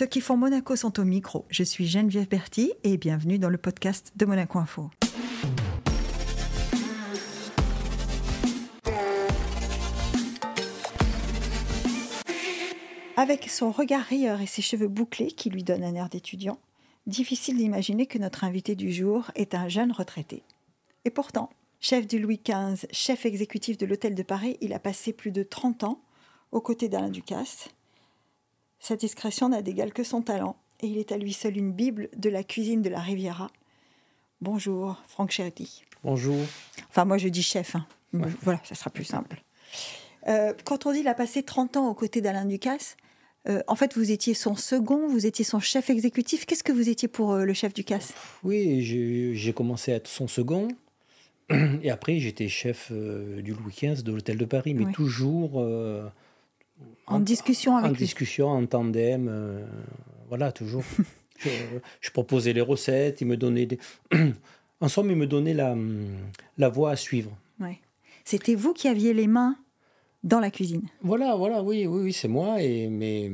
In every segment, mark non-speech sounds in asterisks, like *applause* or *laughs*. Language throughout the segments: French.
Ceux qui font Monaco sont au micro. Je suis Geneviève Berti et bienvenue dans le podcast de Monaco Info. Avec son regard rieur et ses cheveux bouclés qui lui donnent un air d'étudiant, difficile d'imaginer que notre invité du jour est un jeune retraité. Et pourtant, chef du Louis XV, chef exécutif de l'Hôtel de Paris, il a passé plus de 30 ans aux côtés d'Alain Ducasse. Sa discrétion n'a d'égal que son talent, et il est à lui seul une bible de la cuisine de la Riviera. Bonjour, Franck Cherty. Bonjour. Enfin, moi je dis chef, hein. voilà, ça sera plus simple. Euh, quand on dit qu'il a passé 30 ans aux côtés d'Alain Ducasse, euh, en fait, vous étiez son second, vous étiez son chef exécutif. Qu'est-ce que vous étiez pour euh, le chef Ducasse? Oui, j'ai commencé à être son second. *clears throat* Et après, j'étais chef du Louis XV de l'Hôtel de Paris, mais toujours en, discussion avec En discussion, en tandem, voilà, toujours. *laughs* je, proposais les recettes, il me donnait des... *clears throat* en somme, il me donnait la, la voie à suivre. Ouais. C'était vous qui aviez les mains dans la cuisine. Voilà, voilà, oui, oui, oui c'est moi. Et, mais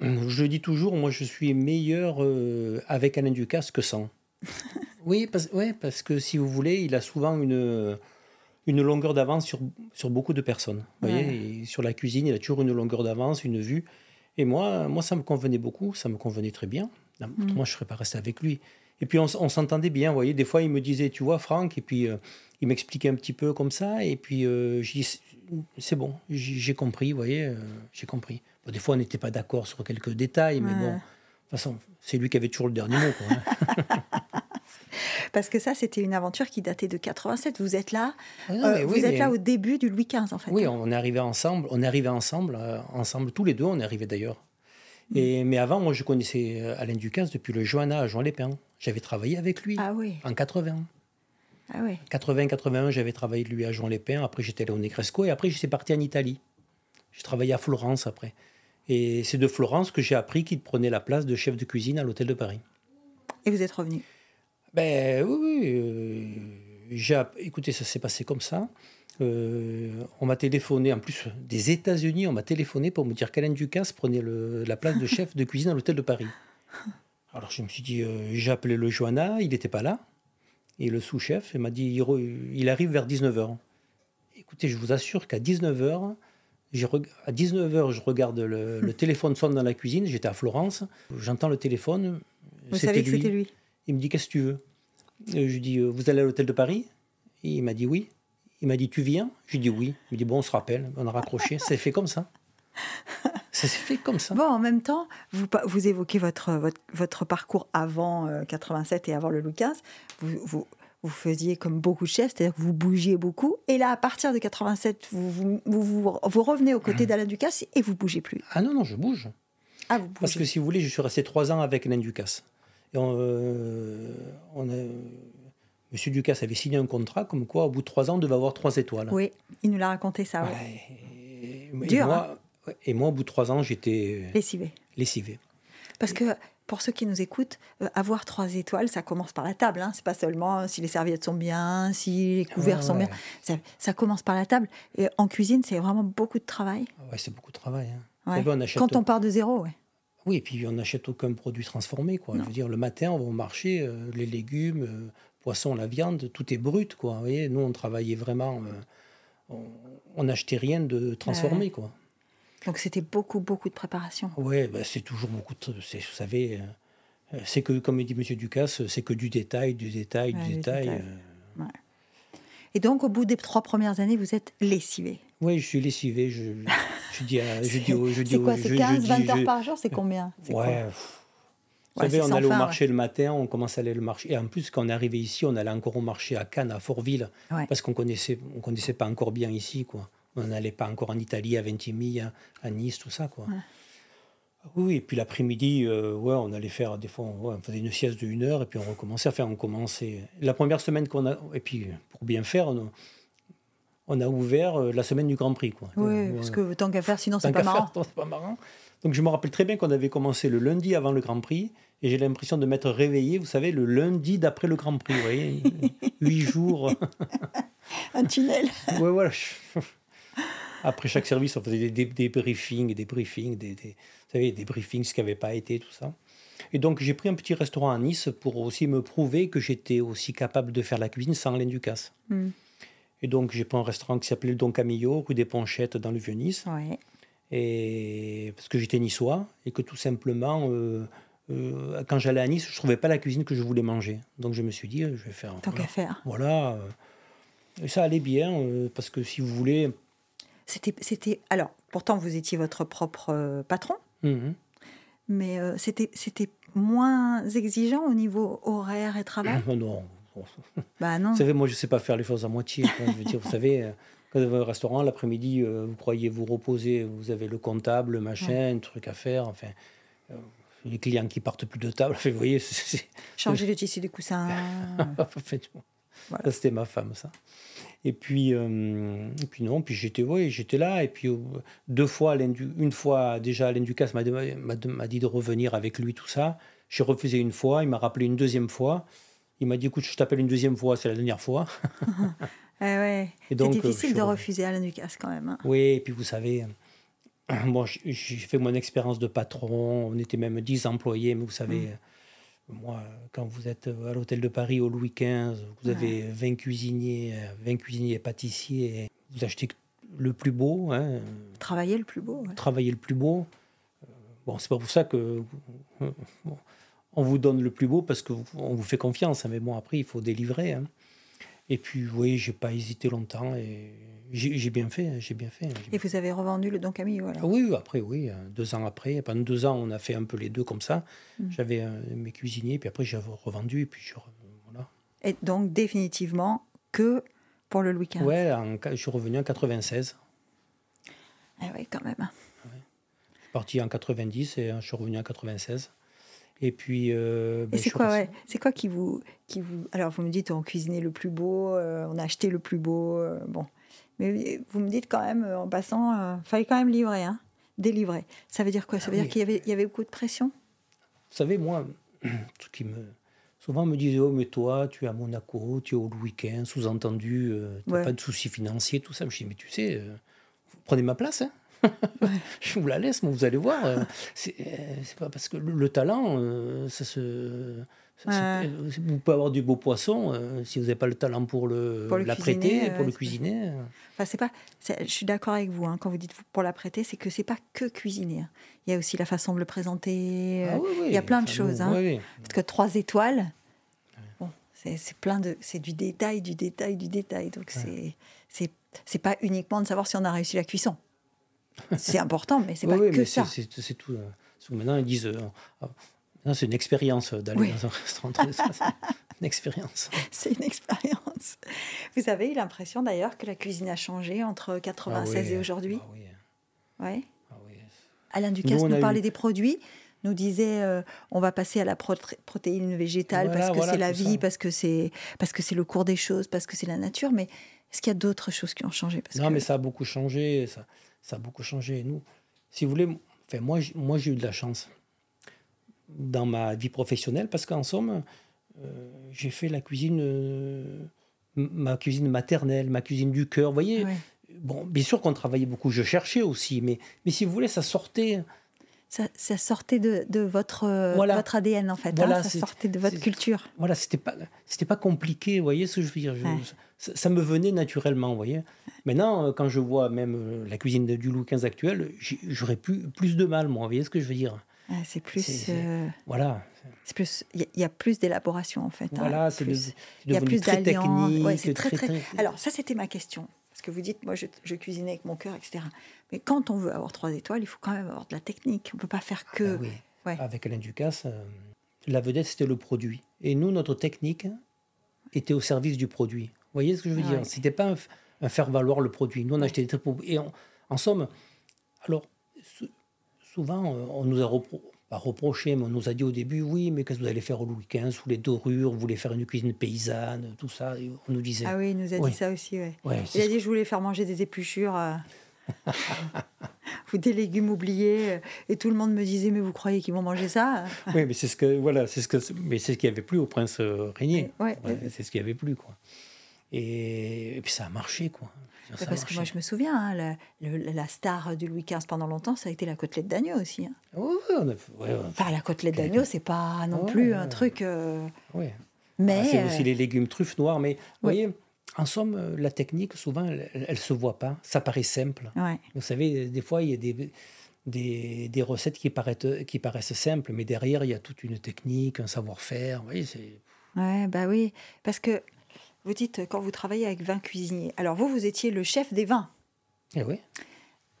je dis toujours, moi, je suis meilleur euh, avec Alain Ducasse que sans. *laughs* oui, parce, ouais, parce que si vous voulez, il a souvent une, une longueur d'avance sur, sur beaucoup de personnes. Vous voyez, sur la cuisine, il a toujours une longueur d'avance, une vue. Et moi, moi, ça me convenait beaucoup, ça me convenait très bien. Moi, mm. je ne serais pas resté avec lui. Et puis, on, s'entendait bien, vous voyez. Des fois, il me disait, tu vois, Franck, et puis euh, il m'expliquait un petit peu comme ça. Et puis, euh, je dis, c'est bon, j'ai compris, vous voyez, euh, j'ai compris. des fois, on n'était pas d'accord sur quelques détails, mais bon, de toute façon, c'est lui qui avait toujours le dernier mot. Hein. *laughs* Parce que ça, c'était une aventure qui datait de 87. Vous êtes là, ah euh, vous êtes là au début du Louis XV, en fait. Oui, on est arrivé ensemble, on est arrivé ensemble, euh, ensemble, tous les deux, on est arrivés d'ailleurs. Mm. Et, mais avant, moi, je connaissais Alain Ducasse depuis le Johanna à Jean Lépin. J'avais travaillé avec lui ah oui. en 80. Ah oui. 80-81, j'avais travaillé lui à Jean-Lépin. Après, j'étais allé au Negresco. Et après, je suis parti en Italie. J'ai travaillé à Florence après. Et c'est de Florence que j'ai appris qu'il prenait la place de chef de cuisine à l'hôtel de Paris. Et vous êtes revenu Ben oui, oui. Euh, écoutez, ça s'est passé comme ça. Euh, on m'a téléphoné, en plus des États-Unis, on m'a téléphoné pour me dire qu'Alain Ducasse prenait la place de chef de cuisine à l'hôtel de Paris. Alors je me suis dit, euh, j'ai appelé le Johanna, il n'était pas là. Et le sous-chef m'a dit il, arrive vers 19h. Écoutez, je vous assure qu'à 19h, à 19h, je regarde le, téléphone sonne dans la cuisine. J'étais à Florence. J'entends le téléphone. Vous savez que c'était lui Il me dit Qu'est-ce que tu veux? Je lui dis euh, Vous allez à l'hôtel de Paris? Il m'a dit Oui. Il m'a dit Tu viens? Je lui dis Oui. Il me dit Bon, on se rappelle. On a raccroché. C'est fait comme ça. *laughs* Ça s'est fait comme ça. Bon, en même temps, vous, vous évoquez votre, votre, votre parcours avant 87 euh, et avant le XV. Vous, vous, vous, faisiez comme beaucoup de chefs, c'est-à-dire que vous bougiez beaucoup. Et là, à partir de 87, vous, vous, vous, vous revenez aux côtés d'Alain Ducasse et vous bougez plus. Ah non, non, je bouge. Ah, vous bougez. Parce que si vous voulez, je suis resté trois ans avec Alain Ducasse. Et on, euh, on a, Monsieur Ducasse avait signé un contrat comme quoi, au bout de trois ans, on devait avoir trois étoiles. Oui, il nous l'a raconté ça. Ouais. Dur, moi, hein et moi, au bout de trois ans, j'étais lessivé. lessivé. Parce que pour ceux qui nous écoutent, euh, avoir trois étoiles, ça commence par la table. Hein. C'est pas seulement si les serviettes sont bien, si les couverts sont bien. Ça, commence par la table. Et en cuisine, c'est vraiment beaucoup de travail. Ah ouais, c'est beaucoup de travail. Hein. Quand on part de zéro, ouais. Oui, et puis on n'achète aucun produit transformé. Quoi. Je veux dire, le matin, on va au marché, euh, les légumes, euh, poissons, la viande, tout est brut. Quoi. Vous voyez, nous, on travaillait vraiment. on n'achetait rien de transformé. Quoi. Donc c'était beaucoup, beaucoup de préparation. Oui, bah, c'est toujours beaucoup de... Vous savez, euh, c'est que, comme dit M. Ducasse, c'est que du détail, du détail, du détail. Euh. Et donc, au bout des trois premières années, vous êtes lessivé Oui, je suis lessivé. Je, je dis, je dis, C'est quoi C'est 15, 20 heures par jour C'est combien? Ouais. Vous savez, on allait au marché le matin, on commençait à aller au marché. Et en plus, quand on est arrivé ici, on allait encore au marché à Cannes, à Fortville, parce qu'on connaissait, on connaissait pas encore bien ici, quoi. On n'allait pas encore en Italie, à Ventimiglia, à Nice, tout ça, quoi. Oui, et puis l'après-midi, euh, ouais, on allait faire des fois, on faisait une sieste de une heure et puis on recommençait à faire, on commençait. La première semaine qu'on a, et puis pour bien faire, on, a ouvert euh, la semaine du Grand Prix, quoi. Oui, parce que tant qu'à faire, sinon c'est pas marrant. pas marrant. Donc je me rappelle très bien qu'on avait commencé le lundi avant le Grand Prix et j'ai l'impression de m'être réveillé, vous savez, le lundi d'après le Grand Prix, vous voyez, *laughs* huit jours. *laughs* Un tunnel. *laughs* ouais, voilà. Après chaque service, on faisait des, des, briefings, des briefings, des, des, vous savez, des briefings, ce qui n'avait pas été, tout ça. Et donc j'ai pris un petit restaurant à Nice pour aussi me prouver que j'étais aussi capable de faire la cuisine sans Alain Ducasse. Et donc j'ai pris un restaurant qui s'appelait le Don Camillo, rue des Ponchettes, dans le Vieux-Nice. Et parce que j'étais niçois et que tout simplement, euh, euh, quand j'allais à Nice, je trouvais pas la cuisine que je voulais manger. Donc je me suis dit, je vais faire. Tant qu'à faire. Voilà. Et ça allait bien euh, parce que si vous voulez. C'était. Alors, pourtant vous étiez votre propre patron. Mmh mais euh, c'était c'était moins exigeant au niveau horaire et travail? Non. Bah non. Vous savez, moi, je ne sais pas faire les choses à moitié. je veux dire, vous *laughs* savez, euh, quand vous avez un restaurant, l'après-midi, euh, vous croyez vous reposer, vous avez le comptable, le machin, un truc à faire, enfin, les clients qui partent plus de table, *laughs* vous voyez. Changer le tissu des coussins. *laughs* voilà. C'était ma femme, ça. Et puis, euh, et puis non, puis j'étais ouais, j'étais là. Et puis euh, deux fois, une fois déjà, Alain Ducasse m'a dit de revenir avec lui, tout ça. J'ai refusé une fois, il m'a rappelé une deuxième fois. Il m'a dit écoute, je t'appelle une deuxième fois, c'est la dernière fois. *laughs* eh ouais. C'est euh, difficile de refuser Alain Ducasse quand même. Hein. Oui, et puis vous savez, *clears throat* bon, j'ai fait mon expérience de patron, on était même 10 employés, mais vous savez. Mm. Moi, quand vous êtes à l'hôtel de Paris au Louis XV, vous avez 20 cuisiniers, 20 cuisiniers et pâtissiers, vous achetez le plus beau. Hein. Travailler le plus beau. Travailler le plus beau. Euh, bon, c'est pas pour ça que on vous donne le plus beau parce qu'on vous fait confiance. Hein, mais bon, après, il faut délivrer. Hein. Et puis, oui, j'ai pas hésité longtemps et j'ai bien fait, j'ai bien fait. Et vous avez revendu le Don Camillo alors Oui, après, oui, deux ans après. Pendant deux ans, on a fait un peu les deux comme ça. Mm. J'avais euh, mes cuisiniers, puis après, j'ai revendu, et puis je, voilà. Et donc, définitivement, que pour le Louis XV Ouais, je suis revenu en 96. Ah oui, quand même. Je suis parti en 90 et je suis revenu en 96. Et puis. Euh, ben, c'est quoi, ouais, c'est quoi qui vous, qui vous. Alors, vous me dites, on cuisinait le plus beau, on a acheté le plus beau. bon. Mais vous me dites quand même, euh, en passant, il euh, fallait quand même livrer, hein, délivrer. Ça veut dire quoi? Ça veut ah dire qu'il y avait, il y avait beaucoup de pression? Vous savez, moi, *clears throat* ce qui me... souvent on me disait, oh, mais toi, tu es à Monaco, tu es au XV, sous-entendu, euh, tu n'as pas de soucis financiers, tout ça. Je dis, mais tu sais, vous prenez ma place, hein *laughs* je vous la laisse, mais vous allez voir. c'est pas parce que le, talent, ça se vous pouvez avoir du beau poisson euh, si vous n'avez pas le talent pour le, l'apprêter, pour le cuisiner. Euh. Enfin, c'est pas. je suis d'accord avec vous hein, quand vous dites pour l'apprêter, c'est que c'est pas que cuisiner. Hein. Il y a aussi la façon de le présenter. Ah euh, il y a plein de choses. Hein. Parce que trois étoiles, bon, c'est, plein de, c'est du détail, du détail, du détail. Donc c'est, c'est, c'est pas uniquement de savoir si on a réussi la cuisson. C'est important, mais c'est pas que ça. C'est, tout. Maintenant, ils disent c'est une expérience d'aller dans un *laughs* restaurant. c'est une expérience. C'est une expérience. Vous avez eu l'impression d'ailleurs que la cuisine a changé entre 96 ah et aujourd'hui? Ah oui. Ouais. Ah oui. Alain Ducasse nous, parlait des produits, nous disait euh, on va passer à la protéine végétale parce que c'est la vie, parce que c'est parce que c'est le cours des choses, parce que c'est la nature. Mais est-ce qu'il y a d'autres choses qui ont changé? Parce Non, mais ça a beaucoup changé. Ça, ça a beaucoup changé. Nous, si vous voulez, enfin, moi, moi j'ai eu de la chance dans ma vie professionnelle parce qu'en somme, euh, j'ai fait la cuisine, euh, ma cuisine maternelle, ma cuisine du cœur. Vous voyez, bon, bien sûr qu'on travaillait beaucoup, je cherchais aussi, mais, mais si vous voulez, ça sortait. Ça, ça sortait de, de votre, euh, votre ADN en fait, hein, ça sortait de votre culture. Voilà, c'était pas, c'était pas compliqué, vous voyez ce que je veux dire. ça, me venait naturellement, vous voyez. Maintenant, quand je vois même la cuisine du Louis XV actuel, j'aurais plus, plus de mal, moi, vous voyez ce que je veux dire. Ah, c'est plus. Euh, voilà. C'est plus. Il y, a plus d'élaboration en fait. Hein, voilà, c'est Il y a plus d'alliance. très, très... Alors ça, c'était ma question. Que vous dites, moi, je, je cuisinais avec mon cœur, etc. Mais quand on veut avoir trois étoiles, il faut quand même avoir de la technique. On peut pas faire que. Ah oui. Avec Alain Ducasse, euh, la vedette c'était le produit. Et nous, notre technique était au service du produit. Vous voyez ce que je veux dire C'était pas un, faire valoir le produit. Nous, on achetait des très et en somme, alors souvent, euh, on nous a pas reproché, mais on nous a dit au début, oui, mais qu'est-ce que vous allez faire au Louis XV, sous les dorures, vous voulez faire une cuisine paysanne, tout ça. on nous disait. Ah oui, il nous a dit ça aussi, ouais. il a dit, je voulais faire manger des épluchures. Euh, *laughs* ou des légumes oubliés euh, et tout le monde me disait mais vous croyez qu'ils vont manger ça? *laughs* Oui mais c'est ce que voilà c'est ce que mais c'est ce qui avait plu au prince Régnier. c'est ce qui avait plu quoi. Et, puis ça a marché quoi. Ça parce que moi, je me souviens, hein, la, le- la star du Louis XV pendant longtemps, ça a été la côtelette d'agneau aussi. hein. Ouais, on a- ouais, ouais, Enfin, la côtelette d'agneau, c'est pas non plus un truc. euh, ouais. mais. Ah, c'est euh, aussi les légumes truffes noires, mais vous oui. voyez, en somme, euh, la technique, souvent, elle, elle, se voit pas. Ça paraît simple. ouais. Vous savez, des fois, il y a des, des, des recettes qui paraissent, qui paraissent simples, mais derrière, il y a toute une technique, un savoir-faire. Vous voyez, c'est... Ouais, bah oui. Parce que vous dites, euh, quand vous travaillez avec 20 cuisiniers, alors vous, vous étiez le chef des vins. Eh oui.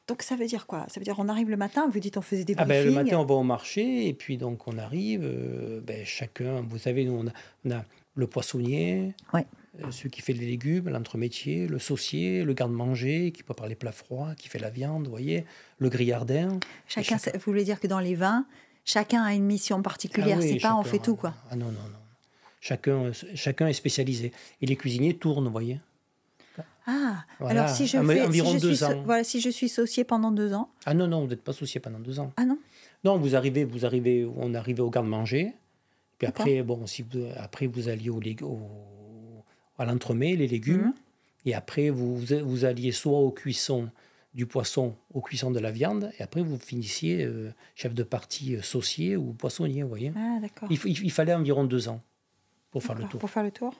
Donc ça veut dire quoi? Ça veut dire on arrive le matin, vous dites on faisait des Ah ben, le briefings. matin, on va au marché, et puis donc on arrive, euh, ben, chacun, vous savez, nous, on a, on a le poissonnier, Ouais. euh, celui qui fait les légumes, l'entremétier, le saucier, le garde-manger, qui prépare les plats froids, qui fait la viande, vous voyez, le grillardin. Chacun, vous voulez dire que dans les vins, chacun a une mission particulière. Ah oui, c'est pas on fait tout, quoi. Ah non, non, non. Chacun, chacun est spécialisé. Et les cuisiniers tournent, vous voyez. Ah, Voilà, alors si je fais, environ si je deux suis, ans. voilà, si je suis saucier pendant deux ans, Ah non, non, vous n'êtes pas associé pendant deux ans. ah non, Non, vous arrivez, vous arrivez, on arrive au garde-manger. Puis après, bon, si vous, après vous alliez au, au- à l'entremet, les légumes. Mhm. Et après, vous, vous alliez soit aux cuissons du poisson, aux cuissons de la viande. Et après, vous finissiez euh, chef de partie euh, saucier ou poissonnier, vous voyez. ah d'accord. Il, f- il- il fallait environ deux ans pour faire le tour. Pour faire le tour.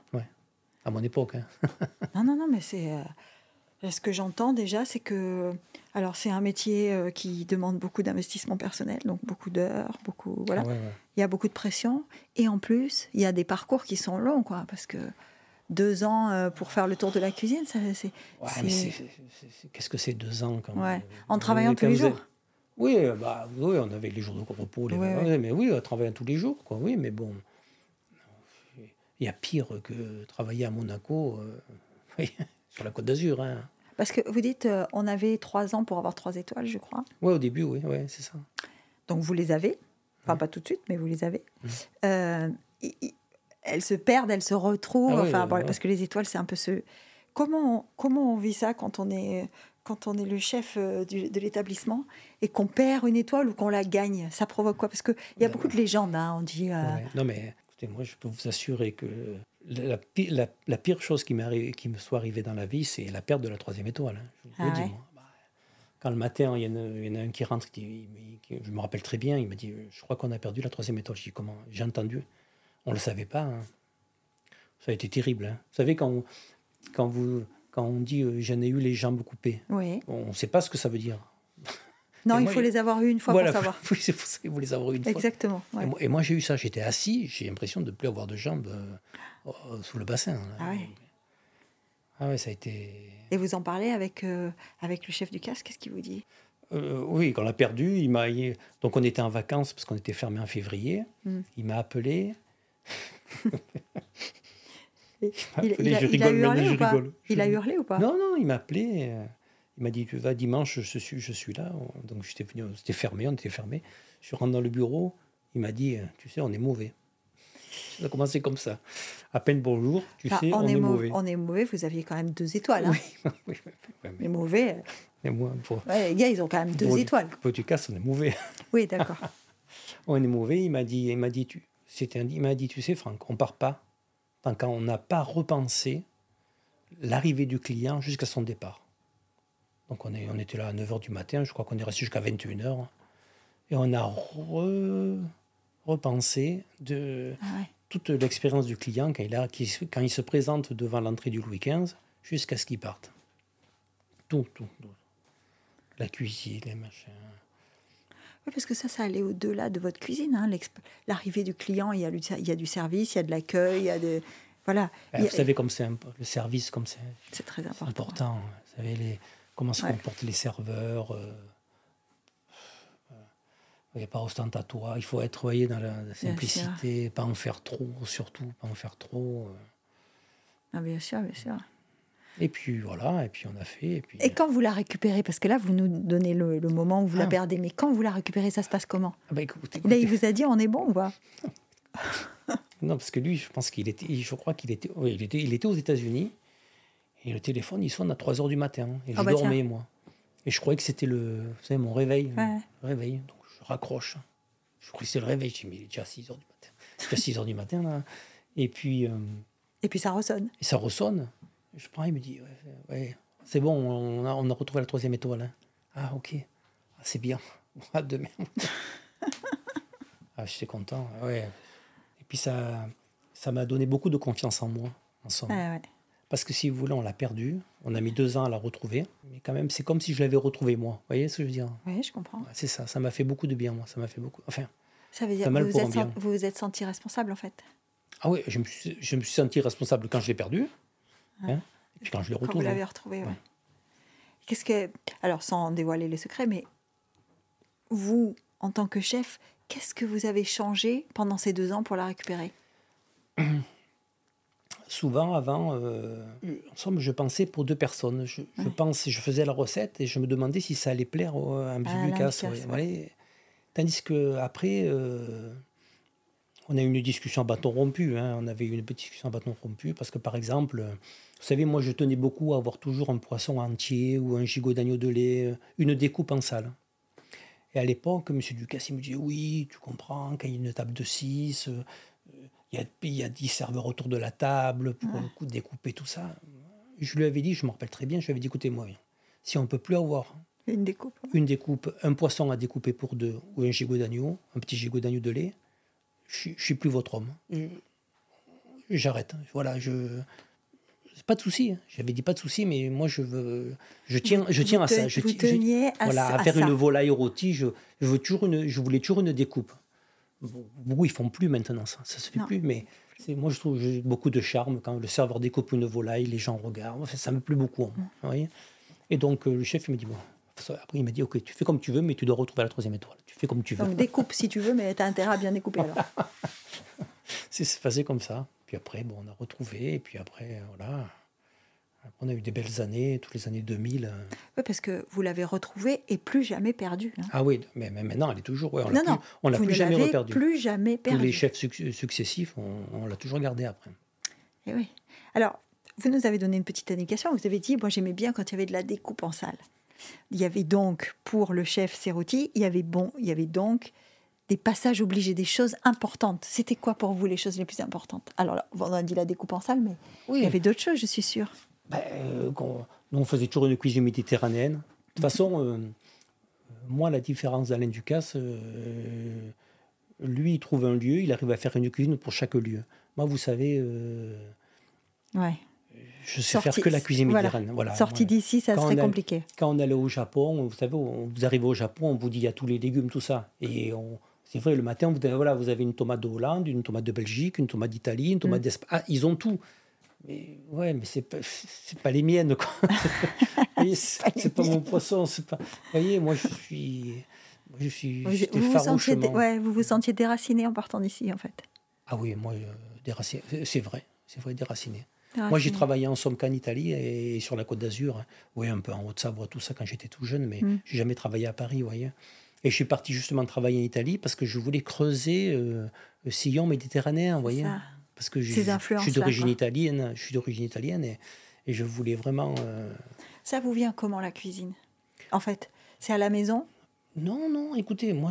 À mon époque. hein. *laughs* Non, non, non, mais c'est. euh, ce que j'entends déjà, c'est que. Alors, c'est un métier euh, qui demande beaucoup d'investissement personnel, donc beaucoup d'heures, beaucoup. Voilà. Ah ouais, ouais. Il y a beaucoup de pression. Et en plus, il y a des parcours qui sont longs, quoi, parce que deux ans euh, pour faire le tour de la cuisine, ça, c'est. Ouais, qu'est-ce que c'est deux ans quand Ouais. même? En travaillant tous les jours. Oui, bah, oui, on avait les jours de repos, les Ouais, ouais. mais oui, en travaillant tous les jours, quoi. Oui, mais bon, il y a pire que travailler à Monaco, euh, *laughs* oui, sur la Côte d'Azur. Hein. Parce que vous dites, euh, on avait trois ans pour avoir trois étoiles, je crois. Ouais, au début, oui, ouais, c'est ça. Donc vous les avez. Enfin, pas tout de suite, mais vous les avez. Mhm. Euh, elles se perdent, elles se retrouvent. Ah oui, enfin, bon, ouais. parce que les étoiles, c'est un peu ce. Comment on, comment on vit ça quand on est, quand on est le chef du- de l'établissement et qu'on perd une étoile ou qu'on la gagne? Ça provoque quoi? Parce qu'il y a Ben beaucoup de légendes. hein, on dit. euh. Non, mais moi, je peux vous assurer que la, la pi- la- la pire chose qui, me soit arrivée dans la vie, c'est la perte de la troisième étoile. hein. Je vous Ah le dis, moi. Bah, Quand le matin, il y, en a, il y en a un qui rentre, qui, dit- qui- je me rappelle très bien, il m'a dit Je crois qu'on a perdu la troisième étoile. Je dis Comment? J'ai entendu. On ne le savait pas. hein. Ça a été terrible. hein. Vous savez, quand, on- quand, vous, quand on dit euh, J'en ai eu les jambes coupées, Oui. on ne sait pas ce que ça veut dire. Non, Et il moi, faut les avoir eu une fois voilà, pour savoir. *laughs* oui, c'est pour ça qu'il faut les avoir une fois. Exactement. ouais. Et moi, j'ai eu ça. J'étais assis, j'ai l'impression de ne plus avoir de jambes euh, oh, sous le bassin. Ah ouais. Ah ouais, ça a été. Et vous en parlez avec, euh, avec le chef du casque Qu'est-ce qu'il vous dit? Euh, oui, quand on l'a perdu, il m'a. il- Donc on était en vacances parce qu'on était fermé en février. Mm. Il m'a appelé. *laughs* il, il- il a, il hurlé ou pas? Il a hurlé ou pas? Non, non, il m'a appelé. Il m'a dit tu vas dimanche, je suis, je suis là. Donc j'étais venu, c'était fermé, on était fermé. Je suis rentré dans le bureau. Il m'a dit tu sais, on est mauvais. Ça a commencé comme ça. À peine bonjour, tu Enfin, sais, on, on, est est mau- mauvais. on est mauvais, vous aviez quand même deux étoiles. Hein. Oui, *laughs* oui, oui, Les mauvais, euh, mais moi, pour, ouais, les gars, ils ont quand même deux pour- étoiles. pour du casse, on est mauvais. *laughs* Oui, d'accord. *laughs* On est mauvais. Il m'a dit, il m'a dit, tu, c'était un- il m'a dit, tu sais, Franck, on part pas tant qu'on n'a pas repensé l'arrivée du client jusqu'à son départ. Donc on, est, on était là à 9h du matin, je crois qu'on est resté jusqu'à 21h. Et on a re- repensé de Ah ouais. toute l'expérience du client quand il, a, qui quand il se présente devant l'entrée du Louis XV jusqu'à ce qu'il parte. Tout, tout, tout. La cuisine, les machins. Oui, parce que ça, ça allait au-delà de votre cuisine. hein, L'arrivée du client, il y, a, du- il y a du service, il y a de l'accueil, il y a des... Voilà, Il y a- Vous savez comme c'est le service, comme c'est c'est très c'est important. important. Vous savez les, comment se Ouais. comportent les serveurs. euh, euh, il n'y a pas ostentatoire. Il faut être voyez, dans la, simplicité, pas en faire trop, surtout, pas en faire trop. euh. Ah, bien sûr, bien sûr. Et puis voilà, et puis on a fait. Et puis, Et quand vous la récupérez, parce que là, vous nous donnez le, le moment où vous la Ah. perdez, mais quand vous la récupérez, ça se passe comment? Ah bah, Là, il vous a dit, on est bon ou pas? *laughs* Non, parce que lui, je pense qu'il était, je crois qu'il était, oui, il était, il était aux États-Unis. Et le téléphone, il sonne à 3 heures du matin. Et Ah je bah dormais, moi. Et je croyais que c'était le, vous savez, mon réveil. Ouais. Le réveil. Donc je raccroche. Je croyais que c'était le réveil. Je dis, mais il est déjà 6 heures du matin. C'est déjà 6 heures du matin, là. Et puis, euh, Et puis ça ressonne. et ça ressonne. Je prends, il me dit, ouais, ouais, c'est bon, on a, on a retrouvé la troisième étoile. hein. Ah, ok. Ah, c'est bien. *laughs* À demain. *laughs* ah, j'étais content. Ouais. Et puis, ça ça m'a donné beaucoup de confiance en moi, en somme. Ah ouais. Parce que si vous voulez, on l'a perdu. On a mis deux ans à la retrouver. Mais quand même, c'est comme si je l'avais retrouvée, moi. Vous voyez ce que je veux dire? Oui, je comprends. C'est ça. Ça m'a fait beaucoup de bien, moi. Ça m'a fait beaucoup. Enfin, Ça veut dire que vous êtes vous vous êtes senti responsable en fait ah oui, je me suis, je me suis senti responsable quand je l'ai perdu. hein, et puis quand je l'ai quand vous l'avez retrouvé. ouais. Ouais. Qu'est-ce que alors sans dévoiler les secrets, mais vous en tant que chef, qu'est-ce que vous avez changé pendant ces deux ans pour la récupérer? *clears throat* Souvent, avant, euh, en somme, je pensais pour deux personnes. Je, je pense, je faisais la recette et je me demandais si ça allait plaire au- à M. Lucas, ouais, ouais. voilà. Tandis que après, euh, on a eu une discussion à bâton rompu. hein. On avait eu une petite discussion à bâton rompu parce que, par exemple, vous savez, moi, je tenais beaucoup à avoir toujours un poisson entier ou un gigot d'agneau de lait, euh, une découpe en salle. Et à l'époque, M. Ducasse, il me dit Oui, tu comprends, quand il y a une table de 6, il y a, il y a 10 serveurs autour de la table pour le coup, découper tout ça. Je lui avais dit, je me rappelle très bien, je lui avais dit Écoutez, moi, si on ne peut plus avoir Une découpe une découpe, un poisson à découper pour deux ou un gigot d'agneau, un petit gigot d'agneau de lait, je ne suis plus votre homme. Je- J'arrête. Voilà, je. Pas de souci. hein. J'avais dit pas de souci, mais moi je veux, je tiens, je Vous tiens à te- ça. Je, vous je- teniez à voilà, à faire ça. une volaille rôtie. Je, je veux toujours une, je voulais toujours une découpe. Beaucoup ils font plus maintenant ça, ça se fait Non. plus. Mais c'est, moi je trouve j'ai beaucoup de charme quand le serveur découpe une volaille, les gens regardent. Enfin, ça me plaît beaucoup. hein, vous voyez Et donc euh, le chef il me dit bon. Après il m'a dit ok tu fais comme tu veux mais tu dois retrouver la troisième étoile. Tu fais comme tu veux. Donc découpe si tu veux, mais tu as intérêt à bien découper alors. *laughs* C'est passé comme ça. Puis après, bon, on a retrouvé. Et puis après, voilà. On a eu des belles années, toutes les années 2000. euh. Oui, parce que vous l'avez retrouvée et plus jamais perdue. hein. Ah oui, mais, mais maintenant, elle est toujours. ouais, on non, l'a plus, non, on l'a plus ne jamais l'avez reperdu. plus jamais Tous perdue. les chefs suc- successifs, on, on l'a toujours gardé après. Eh oui. Alors, vous nous avez donné une petite indication. Vous avez dit, moi j'aimais bien quand il y avait de la découpe en salle. Il y avait donc, pour le chef Serruti, il y avait, bon, il y avait donc des passages obligés, des choses importantes. C'était quoi pour vous les choses les plus importantes? Alors, là, on a dit la découpe en salle, mais Oui. il y avait d'autres choses, je suis sûre. Ben, euh, qu'on- nous, on faisait toujours une cuisine méditerranéenne. De toute façon, euh, moi, la différence d'Alain Ducasse, euh, lui, il trouve un lieu, il arrive à faire une cuisine pour chaque lieu. Moi, vous savez, Ouais. je sais Sorti- faire que la cuisine voilà. méditerranéenne. Voilà, Sorti voilà. d'ici, ça Quand serait on a- compliqué. quand on allait au Japon, vous savez, on- vous arrivez au Japon, on vous dit il y a tous les légumes, tout ça. Et on- c'est vrai, le matin, vous avez, voilà, vous avez une tomate de Hollande, une tomate de Belgique, une tomate d'Italie, une Mm. tomate d'Espagne. Ah, ils ont tout. Mais ouais, mais c'est pas, c'est pas les miennes, quoi. *laughs* C'est pas mon poisson. C'est pas. Vous voyez, moi, je suis. moi, Je suis. Vous vous, sentiez, dé- ouais, vous vous sentiez déraciné en partant d'ici, en fait. Ah oui, moi, euh, déraciné. C'est- C'est vrai, c'est vrai, déraciné. Moi, j'ai travaillé en somme qu'en Italie et sur la Côte d'Azur. hein. Oui, un peu en Haute-Savoie, tout ça, quand j'étais tout jeune, mais Mm. j'ai jamais travaillé à Paris, vous voyez. Et je suis parti justement travailler en Italie parce que je voulais creuser euh, le sillon méditerranéen, vous voyez. ça. Parce que je, suis d'origine italienne, je suis d'origine italienne et, et je voulais vraiment. euh, Ça vous vient comment, la cuisine? En fait, c'est à la maison? Non, non, écoutez, moi,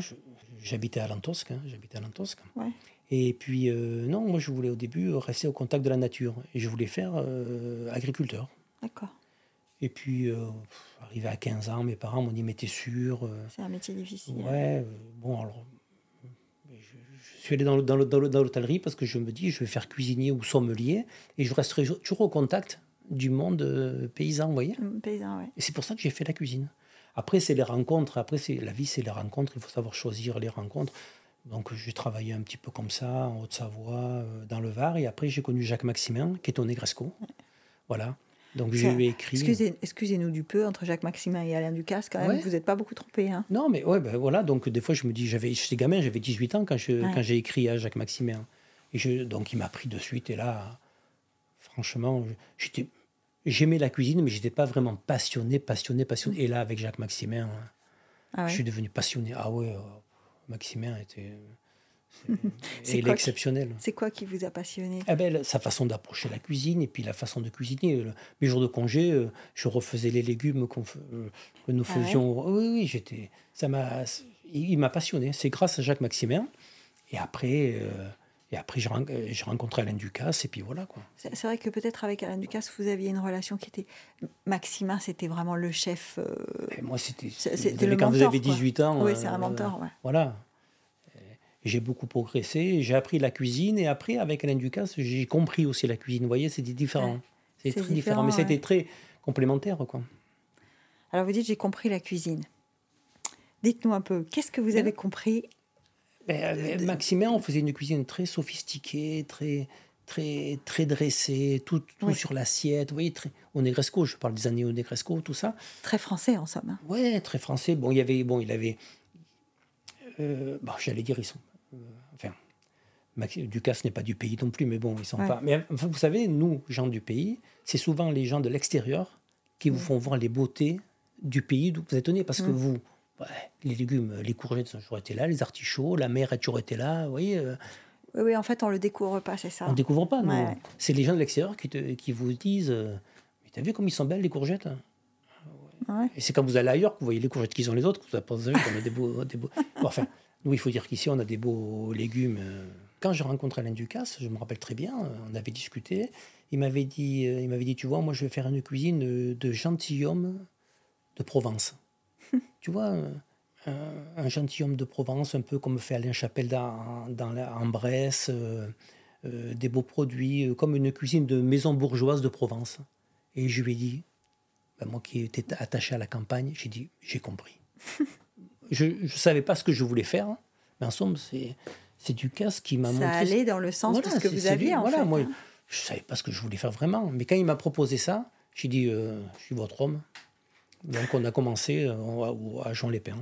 j'habitais à Lantosque, hein, j'habitais à Lantosque. Ouais. Et puis, euh, non, moi, je voulais au début rester au contact de la nature et je voulais faire euh, agriculteur. D'accord. Et puis, euh, arrivé à 15 ans, mes parents m'ont dit, mais t'es sûr euh, C'est un métier difficile. Ouais, euh, bon, alors, suis allé dans, le- dans, le- dans, le- dans l'hôtellerie parce que je me dis, je vais faire cuisinier ou sommelier et je resterai toujours au contact du monde euh, paysan, vous voyez Hum, Paysan, ouais. Et c'est pour ça que j'ai fait la cuisine. Après, c'est les rencontres. Après, c'est la vie, c'est les rencontres. Il faut savoir choisir les rencontres. Donc, j'ai travaillé un petit peu comme ça, en Haute-Savoie, euh, dans le Var. Et après, j'ai connu Jacques Maximin, qui est au Negresco. Voilà. Donc, je Ça- lui ai écrit. Excusez, excusez-nous du peu, entre Jacques Maximin et Alain Ducasse, quand même, Ouais. vous n'êtes pas beaucoup trompé. Hein Non, mais ouais, ben voilà. Donc, des fois, je me dis, j'avais, j'étais gamin, j'avais 18 ans quand, je, Ouais. quand j'ai écrit à Jacques Maximin. Et je, donc, il m'a pris de suite. Et là, franchement, j'étais, j'aimais la cuisine, mais j'étais pas vraiment passionné, passionné, passionné. Et là, avec Jacques Maximin, Ah ouais. je suis devenu passionné. Ah ouais, euh, Maximin était. C'est il est exceptionnel. C'est quoi qui vous a passionné? Ah ben, sa façon d'approcher la cuisine et puis la façon de cuisiner. Mes jours de congé, euh, je refaisais les légumes euh, que nous Ah ouais? faisions. Oui, oui, j'étais. Ça m'a. Il m'a passionné. C'est grâce à Jacques Maximin. Et après, euh, Et après, j'ai rencontré Alain Ducasse, et puis voilà. quoi. C'est vrai que peut-être avec Alain Ducasse, vous aviez une relation qui était. Maximin, c'était vraiment le chef. Euh, moi, c'était. Quand vous avez 18 ans. Oui, c'est un mentor, ouais. Voilà. J'ai beaucoup progressé, j'ai appris la cuisine, et après, avec Alain Ducasse, j'ai compris aussi la cuisine. Vous voyez, c'était différent. C'est très différent, mais c'était très complémentaire, quoi. Alors, vous dites, j'ai compris la cuisine. Dites-nous un peu, qu'est-ce que vous avez compris ben, Maximin, on faisait une cuisine très sophistiquée, très, très, très dressée, tout, tout sur l'assiette. Vous voyez, très, au Negresco, je parle des années au Negresco, tout ça. Très français, en somme. Hein. Ouais, très français. Bon, il y avait, bon, il avait, euh, bon, j'allais dire, ils sont, euh, enfin, Ducasse n'est pas du pays non plus, mais bon, ils sont pas. Mais vous savez, nous, gens du pays, c'est souvent les gens de l'extérieur qui vous font voir les beautés du pays d'où vous êtes né, parce que vous, les légumes, les courgettes ont toujours été là, les artichauts, la mer a toujours été là, vous voyez. Euh. Oui, oui, en fait, on le découvre pas, c'est ça. On ne découvre pas, non. C'est les gens de l'extérieur qui, qui vous disent euh, Mais t'as vu comme ils sont belles, les courgettes Et c'est quand vous allez ailleurs que vous voyez les courgettes qu'ils ont les autres, que vous pensé qu'on a des beaux. *laughs* Des beaux... enfin, nous, il faut dire qu'ici, on a des beaux légumes. Euh. Quand j'ai rencontré Alain Ducasse, je me rappelle très bien, on avait discuté. Il m'avait dit, il m'avait dit Tu vois, moi, je vais faire une cuisine de, gentilhomme de Provence. *laughs* tu vois, un, gentilhomme de Provence, un peu comme fait Alain Chapelle dans, dans en Bresse, euh, euh, des beaux produits, euh, comme une cuisine de maison bourgeoise de Provence. Et je lui ai dit, ben, moi qui étais attaché à la campagne, j'ai dit, j'ai compris. *laughs* je ne savais pas ce que je voulais faire, hein, mais en somme, c'est, c'est Ducasse qui m'a montré. Ça allait dans le sens de ce que vous aviez, en voilà, Moi, hein. je ne savais pas ce que je voulais faire vraiment. Mais quand il m'a proposé ça, j'ai dit, je suis votre homme. Donc on a commencé euh, à Jean Lépin.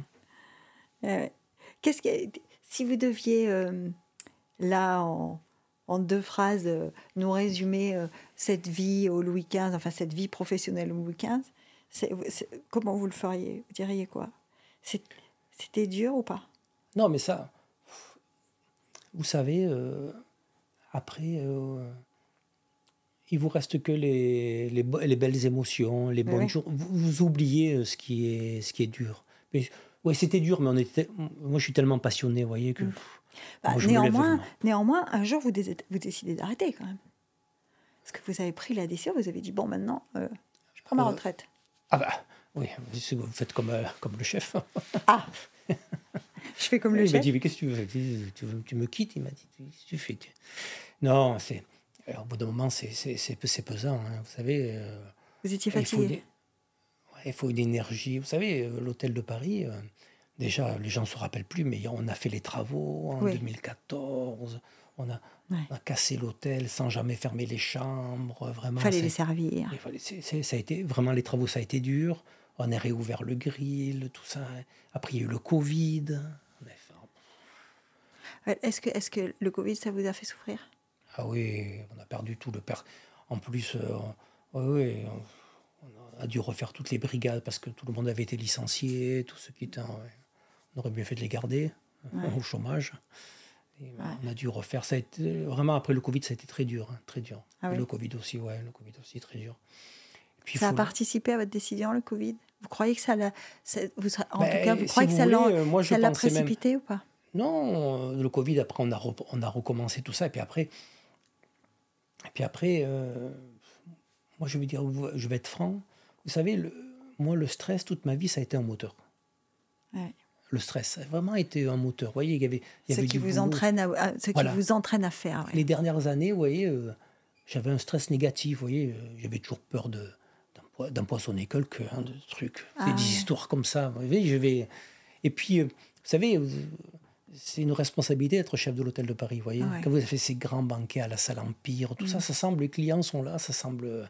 Euh, qu'est-ce que, si vous deviez, euh, là, en, en, deux phrases, nous résumer cette vie au Louis XV, enfin cette vie professionnelle au Louis XV, comment vous le feriez? Vous diriez quoi? C'était dur ou pas? Non, mais ça, vous savez, après il vous reste que les, les, les belles émotions, les bonnes jours. Vous, oubliez euh, ce qui est, ce qui est dur. Mais, ouais, c'était dur, mais on était, moi je suis tellement passionné, vous voyez, que. Mm. Bah, néanmoins, néanmoins, un jour vous, vous décidez d'arrêter quand même. Parce que vous avez pris la décision, vous avez dit bon, maintenant, euh, je prends ma euh, retraite. Ah bah oui, vous faites comme, comme le chef. ah Je fais comme le chef. Il m'a dit mais qu'est-ce que tu veux tu, tu, me quittes Il m'a dit tu fais. Non, c'est au bout d'un moment, c'est pesant. Hein, vous savez. Euh, vous étiez fatigué il faut, une énergie. Vous savez, euh, l'hôtel de Paris, euh, déjà, les gens ne se rappellent plus, mais on a fait les travaux en 2014. On a, on a cassé l'hôtel sans jamais fermer les chambres. Vraiment, il fallait les servir. ça a été, vraiment, les travaux, ça a été dur. On a réouvert le grill, tout ça. Après, il y a eu le Covid. Est-ce que, est que le Covid, ça vous a fait souffrir? Ah oui, on a perdu tout le père. En plus, euh, oui, on, a dû refaire toutes les brigades parce que tout le monde avait été licencié, tout ce qui était. on aurait mieux fait de les garder au chômage. On a dû refaire. Ça a été, vraiment, après le Covid, ça a été très dur. Hein, très dur. Ah le Covid aussi, ouais, le Covid aussi, très dur. Puis, ça a participé à votre décision, le Covid? Vous croyez que ça l'a. Vous, en tout ben, cas, vous croyez que ça l'a précipité ou pas? Non, le Covid, après, on a, on a recommencé tout ça. Et puis après, et puis après, euh, moi je vais dire, je vais être franc. Vous savez, le, moi le stress, toute ma vie, ça a été un moteur. Le stress, ça a vraiment été un moteur. Vous voyez, il y avait, il y ce qui vous entraîne à, ce qui vous entraîne à faire. Les dernières années, vous voyez, euh, j'avais un stress négatif. Vous voyez, euh, j'avais toujours peur de d'un poissonner quelqu'un, hein, de trucs, ah, des histoires comme ça. Vous voyez, je vais. Et puis, vous savez, c'est une responsabilité d'être chef de l'hôtel de Paris, vous voyez. Quand vous avez fait ces grands banquets à la salle Empire, tout ça, mm. ça semble, les clients sont là, ça semble...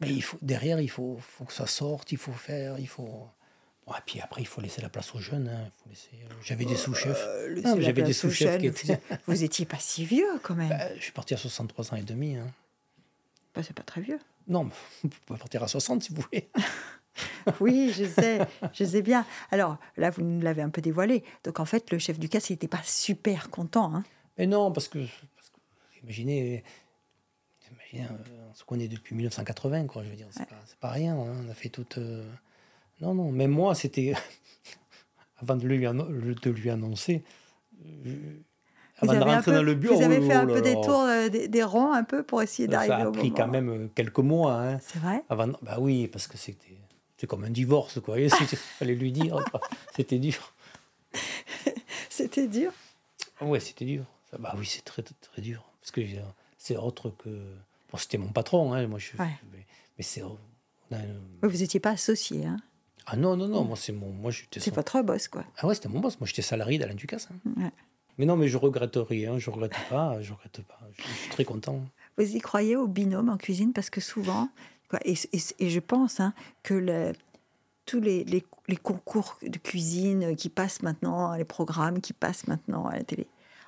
Mais il faut, derrière, il faut, faut que ça sorte, il faut faire, il faut... et puis après, il faut laisser la place aux jeunes. Hein. Euh, j'avais des sous-chefs. Euh, j'avais des sous-chefs qui étaient... *laughs* Vous étiez pas si vieux, quand même. Bah, je suis parti à 63 ans et demi. Hein. Bah, c'est pas très vieux. Non, vous *laughs* pouvez partir à 60 si vous voulez. *laughs* oui, je sais, je sais bien. Alors là, vous nous l'avez un peu dévoilé. Donc en fait, le chef du casse, il n'était pas super content. Hein. Mais non, parce que, imaginez, imaginez, on se connaît depuis 1980, quoi. Je veux dire, c'est pas, pas, rien. Hein. On a fait toute. Euh, non, non. Même moi, c'était *laughs* avant de lui, de lui annoncer. Avant de rentrer peu, dans le bureau. vous avez fait un peu des tours, euh, des, des ronds un peu pour essayer d'arriver Ça a au pris quand même euh, quelques mois. Hein, C'est vrai? Avant, bah oui, parce que c'était c'est comme un divorce, quoi. Il fallait lui dire. C'était dur. *laughs* C'était dur? Ouais, c'était dur. Ça, bah oui, c'est très, très dur. Parce que euh, c'est autre que. Bon, c'était mon patron, hein. Moi, je, Ouais. mais, mais c'est. Oui, Vous n'étiez pas associé. Hein Ah non, non, non, moi, c'est mon. Moi, j'étais c'est son- votre boss, quoi. Ah ouais, c'était mon boss. Moi, j'étais salarié d'Alain Ducasse. hein. Ouais. Mais non, mais je regrette rien. Je regrette pas. Je regrette pas. Je, je suis très content. Vous y croyez au binôme en cuisine? Parce que souvent, quoi, et, et- et je pense hein, que le- tous les, les- les concours de cuisine qui passent maintenant, les programmes qui passent maintenant à la télé,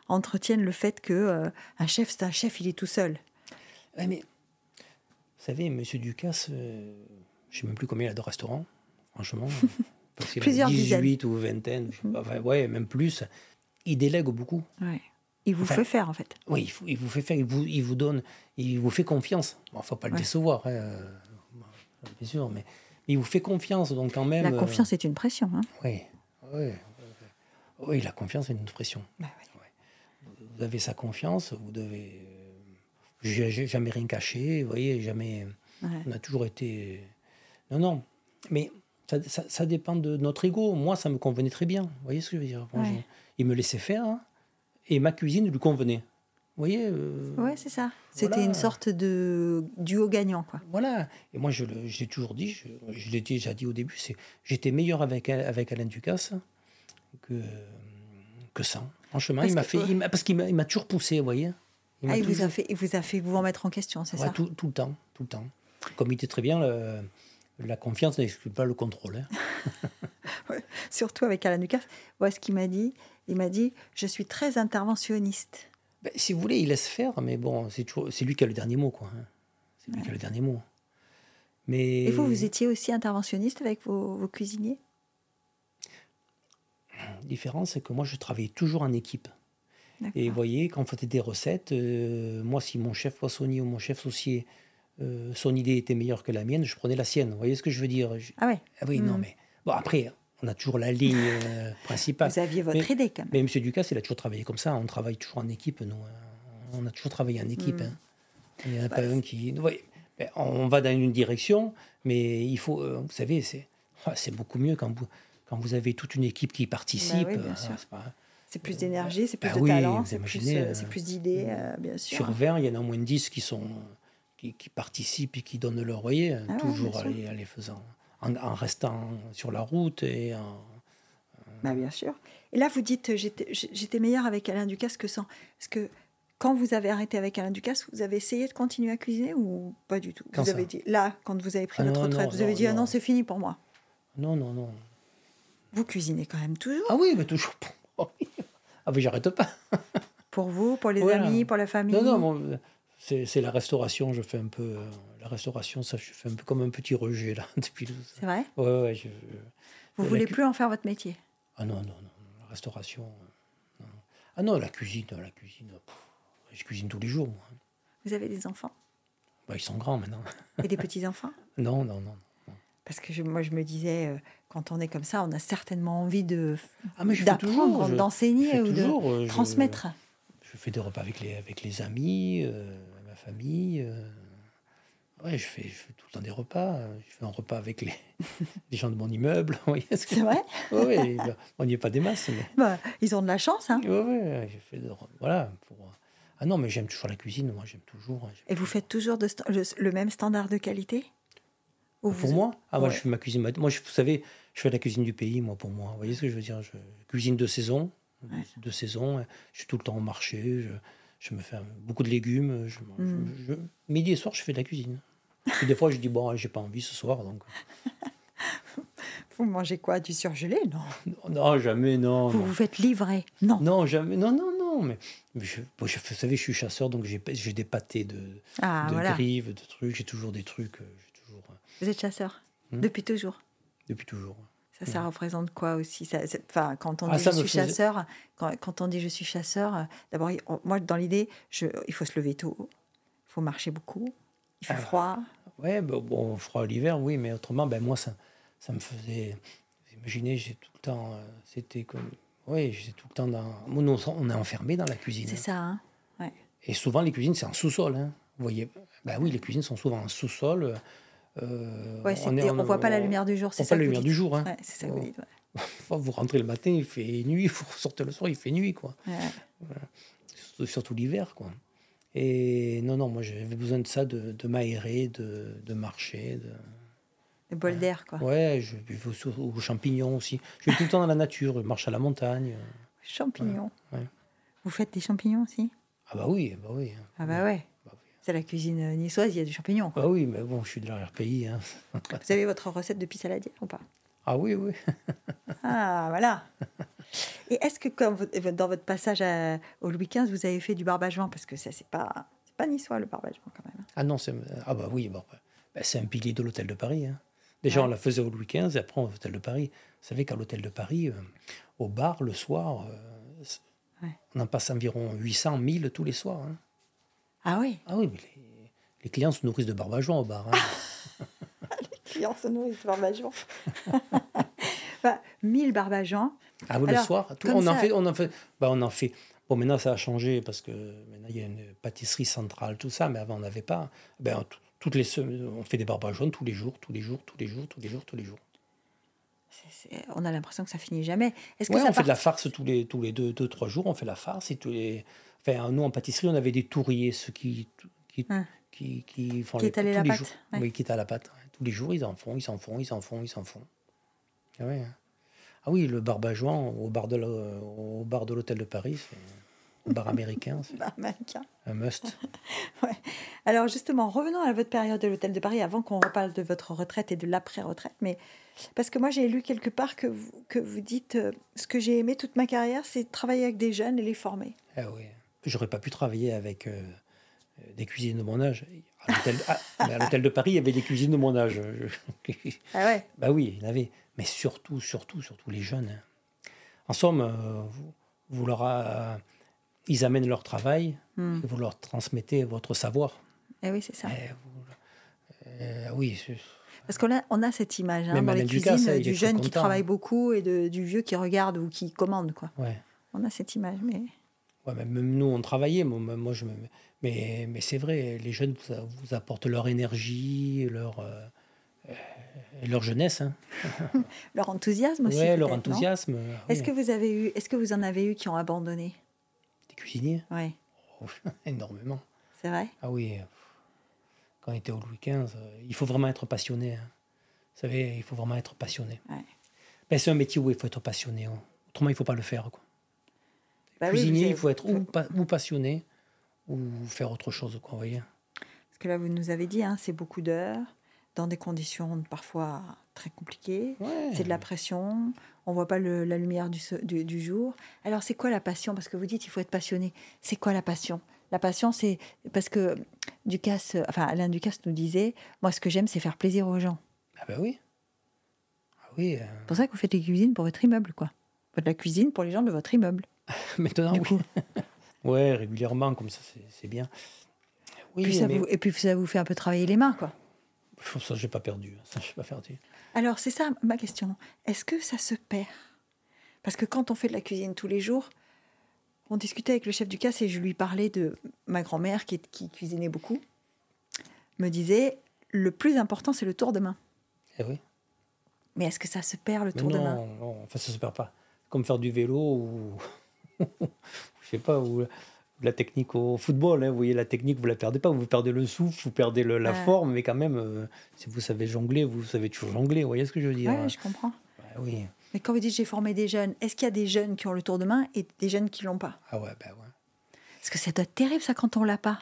entretiennent le fait que euh, un chef, c'est un chef, il est tout seul. Ouais, mais. Vous savez, monsieur Ducasse, euh, je ne sais même plus combien il a de restaurants, franchement. *laughs* Parce qu'il a Plusieurs 18 ou vingtaine. enfin, ouais, même plus. Il délègue beaucoup. Ouais. Il vous Enfin, fait faire, en fait. Oui, il, vous fait faire, il vous, il vous donne, il vous fait confiance. Bon, faut pas le Ouais. décevoir, hein, euh, bien sûr, mais il vous fait confiance, donc quand même. La euh, confiance est une pression. Hein. oui, oui, oui, la confiance c'est une pression. Bah. Vous avez sa confiance, vous devez. euh, j'ai jamais rien caché, vous voyez, jamais. On a toujours été. Non, non, mais ça, ça- ça dépend de notre ego. Moi, ça me convenait très bien. Vous voyez ce que je veux dire? Moi, Ouais. Il me laissait faire hein, et ma cuisine lui convenait. Vous voyez euh, Ouais, c'est ça. C'était Voilà. une sorte de duo gagnant, quoi. Voilà. Et moi, je le- j'ai toujours dit, je, je l'ai déjà dit au début, c'est j'étais meilleur avec, avec Alain Ducasse que, que sans. Franchement, Parce il m'a fait, il m'a- parce qu'il m'a il m'a toujours poussé, vous voyez. m'a Ah, il vous toujours- a fait, il vous a fait vous remettre en question, c'est Ouais, ça? tout, tout le temps, tout le temps. Comme il était très bien, le- la confiance n'exclut pas le contrôle. hein. *laughs* Surtout avec Alain Ducasse. Voilà ce qu'il m'a dit. Il m'a dit Je suis très interventionniste. Ben, si vous voulez, il laisse faire, mais bon, c'est toujours, c'est lui qui a le dernier mot, quoi. hein. C'est lui qui a le dernier mot. Mais Et vous, vous étiez aussi interventionniste avec vos, vos cuisiniers? La différence, c'est que moi, je travaillais toujours en équipe. D'accord. Et vous voyez, quand on faisait des recettes, euh, moi, si mon chef poissonnier ou mon chef saucier, euh, son idée était meilleure que la mienne, je prenais la sienne. Vous voyez ce que je veux dire? Je- Ah ouais, Ah oui, non, Mm. mais bon, après, on a toujours la ligne euh, principale. vous aviez votre Mais- idée quand même. Mais M. Ducasse, il a toujours travaillé comme ça. On travaille toujours en équipe, nous. hein. On a toujours travaillé en équipe. Mm. hein. Il n'y en a Bah, pas un qui. Vous voyez, ben, on va dans une direction, mais il faut. euh, Vous savez, c'est ah, c'est beaucoup mieux quand vous, quand vous avez toute une équipe qui participe. Bah oui, sûr. c'est pas- plus d'énergie, c'est plus Bah de oui, talent, c'est plus, euh, plus d'idées, bien sûr. Sur 20, il y en a au moins 10 qui sont qui, qui participent et qui donnent leur voyer, hein, Ah toujours en sûr. les, en les faisant, en, en restant sur la route et en, Bah, bien sûr. Et là, vous dites, euh, j'étais meilleure avec Alain Ducasse que sans. Parce que quand vous avez arrêté avec Alain Ducasse, vous avez essayé de continuer à cuisiner ou pas du tout? Quand Vous ça? avez dit, là, quand vous avez pris Ah votre non, retraite, non, vous avez non, dit, ah non. c'est fini pour moi. Non, non, non. Vous cuisinez quand même toujours Ah oui, mais toujours pour moi. Ah mais j'arrête pas. Pour vous, pour les Voilà. amis, pour la famille Non, non, bon, c'est la restauration. Je fais un peu. euh, la restauration, ça, je fais un peu comme un petit rejet, là, *laughs* depuis. C'est vrai? Ouais, ouais, je- Vous la voulez cu- plus en faire votre métier? Ah non, non, non. La restauration. euh, non. Ah non, la cuisine, la cuisine. pff, je cuisine tous les jours, moi. Vous avez des enfants? Bah, ils sont grands maintenant. Et des *laughs* petits-enfants? Non, non, non. Parce que je- moi, je me disais, euh, quand on est comme ça, on a certainement envie de Ah, mais je fais toujours, d'apprendre, je- d'enseigner je ou de euh, je- transmettre. Je fais des repas avec les, avec les amis, euh, ma famille. euh, Ouais, je fais, je fais tout le temps des repas. Je fais un repas avec les, *laughs* les gens de mon immeuble. C'est vrai bah, on n'y est pas des masses, mais. Bah, Ils ont de la chance. Hein. Ouais, ouais, j'ai fait de- Voilà. Pour... Ah non, mais j'aime toujours la cuisine, moi, j'aime toujours. hein, Et vous faites toujours de le, le même standard de qualité Ou Pour vous- moi? Ah, moi, je fais ma cuisine. Moi, je- vous savez, je fais la cuisine du pays, moi, pour moi. Vous voyez ce que je veux dire Je cuisine de saison. Ouais. De saison. Je suis tout le temps au marché. Je, je me fais beaucoup de légumes. Je, Mm. je- midi et soir, je fais de la cuisine. Puis des fois, je dis, bon, j'ai pas envie ce soir. Donc... *laughs* Vous mangez quoi Du surgelé? Non. Non, jamais, non. Vous non. vous faites livrer? Non. Non, jamais. Non, non, non. Mais, je, bon, je- vous savez, je suis chasseur, donc j'ai des pâtés de, Ah, de voilà. grives, de trucs. J'ai toujours des trucs. euh, toujours. euh, Vous êtes chasseur? Hmm? Depuis toujours? Depuis toujours. Ça, ça représente quoi aussi? Ça, Enfin, quand on Ah, dit ça je suis faisait- chasseur, quand, quand on dit je suis chasseur, euh, d'abord, moi, dans l'idée, il faut se lever tôt, il faut marcher beaucoup, il fait Ah. froid. Ouais, bah, bon, froid l'hiver, oui, mais autrement, ben, moi, ça, ça me faisait. Vous imaginez, j'ai tout le temps. euh, C'était comme. Oui, j'étais tout le temps dans. Nous, on est enfermé dans la cuisine. C'est ça, hein ouais. Et souvent, les cuisines, c'est en sous-sol. Hein. Vous voyez Ben oui, les cuisines sont souvent en sous-sol. Euh, ouais, on ne voit pas la lumière du jour, c'est ça. pas la lumière du jour. Hein. Ouais, c'est ça que vous dites. *laughs* vous rentrez le matin, il fait nuit, vous sortez le soir, il fait nuit. quoi. Surtout, l'hiver. quoi. Et non, non, moi j'avais besoin de ça, de, de m'aérer, de, de, marcher. De, de bol d'air, quoi. Ouais, je vais aux champignons aussi. Je vais tout le temps dans la nature, je marche à la montagne. Champignons Vous faites des champignons aussi? Ah bah oui, bah oui. Ah bah ouais. C'est la cuisine niçoise, il y a des champignons. Quoi. Ah oui, mais bon, je suis de l'arrière-pays. Hein. *laughs* Vous avez votre recette de pisse ou pas? Ah oui, oui. *laughs* ah, voilà. Et est-ce que comme dans votre passage au Louis XV, vous avez fait du barbageant Parce que ça, c'est pas, pas niçois, le barbageant, quand même. Ah non, c'est, ah bah oui, bah, c'est un pilier de l'hôtel de Paris. Hein. Déjà, on la faisait au Louis XV et après, au l'hôtel de Paris. Vous savez qu'à l'hôtel de Paris, euh, au bar, le soir, euh, on en passe environ 800, 1000 tous les soirs. Hein. Ah oui Ah oui, mais les, clients se nourrissent de barbageant au bar. Hein. les clients se nourrissent de barbageant. *laughs* *laughs* bah, 1000 barbageants. Ah oui, le soir on, en fait, on en fait. Bah, on en fait. Bon, maintenant, ça a changé parce que maintenant, il y a une pâtisserie centrale, tout ça, mais avant, on n'avait pas. Ben, toutes les semaines, on fait des barbageons tous les jours, tous les jours, tous les jours, tous les jours, tous les jours. On a l'impression que ça finit jamais. Est-ce que ça on fait de la farce tous les, tous les deux, deux, trois jours, on fait la farce. Et tous les... enfin, nous, en pâtisserie, on avait des tourriers, ceux qui, qui, hein. qui, qui, font qui les, tous la les pâte, jours. Oui, qui à la pâte. Tous les jours, ils en font, ils s'en font, ils s'en font, ils s'en font. Ah, ouais. Hein. ah oui, le barbageant au bar de au bar de l'hôtel de Paris, bar américain. bar américain. Un must. *laughs* ouais. Alors justement, revenons à votre période de l'Hôtel de Paris, avant qu'on reparle de votre retraite et de l'après-retraite. Mais parce que moi, j'ai lu quelque part que vous, que vous dites euh, ce que j'ai aimé toute ma carrière, c'est travailler avec des jeunes et les former. Ah oui. J'aurais pas pu travailler avec euh, des cuisines de mon âge. *laughs* À l'hôtel de Paris, il y avait des cuisines de mon âge. ah ouais Bah oui, il y en avait. Mais surtout, surtout, surtout les jeunes. Hein. En somme, euh, vous, vous leur ils amènent leur travail hmm. et vous leur transmettez votre savoir. Eh oui, c'est ça. Euh, oui. Parce qu'on a, on a cette image hein, dans les cuisines du jeune qui travaille beaucoup et de, du vieux qui regarde ou qui commande. Quoi. Ouais. On a cette image. Mais... Ouais, même nous, on travaillait. Moi, moi je mais, mais c'est vrai, les jeunes vous, apportent leur énergie, leur, euh, leur jeunesse. Hein. *laughs* leur enthousiasme aussi. Oui, leur enthousiasme. Est-ce que, vous avez eu, est-ce que vous en avez eu qui ont abandonné? Des cuisiniers Oui. *laughs* Oh, énormément. C'est vrai? Ah oui quand on était au Louis XV, euh, il faut vraiment être passionné. Hein. Vous savez, il faut vraiment être passionné. Ben, c'est un métier où il faut être passionné. Hein. Autrement, il ne faut pas le faire. Quoi. Bah Cuisinier, il faut être ou, passionné ou faire autre chose. Quoi, voyez Parce que là, vous nous avez dit, hein, c'est beaucoup d'heures, dans des conditions parfois très compliquées. C'est de la pression. On ne voit pas la lumière du, du, du jour. Alors, c'est quoi la passion? Parce que vous dites, il faut être passionné. C'est quoi la passion? La passion, c'est parce que Ducasse, enfin Alain Ducasse nous disait, moi ce que j'aime, c'est faire plaisir aux gens. Ah ben oui. Ah oui. Euh. C'est pour ça que vous faites les cuisines pour votre immeuble, quoi. Vous faites la cuisine pour les gens de votre immeuble. *laughs* Maintenant, oui. *laughs* ouais, régulièrement, comme ça, c'est bien. Oui, Et puis ça vous fait un peu travailler les mains, quoi. Ça, j'ai pas perdu. Ça, j'ai pas perdu. Alors, c'est ça ma question. Est-ce que ça se perd? Parce que quand on fait de la cuisine tous les jours, on discutait avec le chef du casse et je lui parlais de ma grand-mère qui, qui cuisinait beaucoup. Me disait le plus important c'est le tour de main. Eh oui. Mais est-ce que ça se perd le tour de main? Non, enfin ça se perd pas. Comme faire du vélo ou *laughs* je sais pas ou la technique au football. Hein. Vous voyez la technique, vous la perdez pas. Vous perdez le souffle, vous perdez la forme, mais quand même, euh, si vous savez jongler, vous savez toujours jongler. Vous voyez ce que je veux dire? Oui, je comprends. Bah oui. Mais quand vous dites j'ai formé des jeunes, est-ce qu'il y a des jeunes qui ont le tour de main et des jeunes qui l'ont pas? Ah ouais, ben ouais. Parce que ça doit être terrible ça quand on l'a pas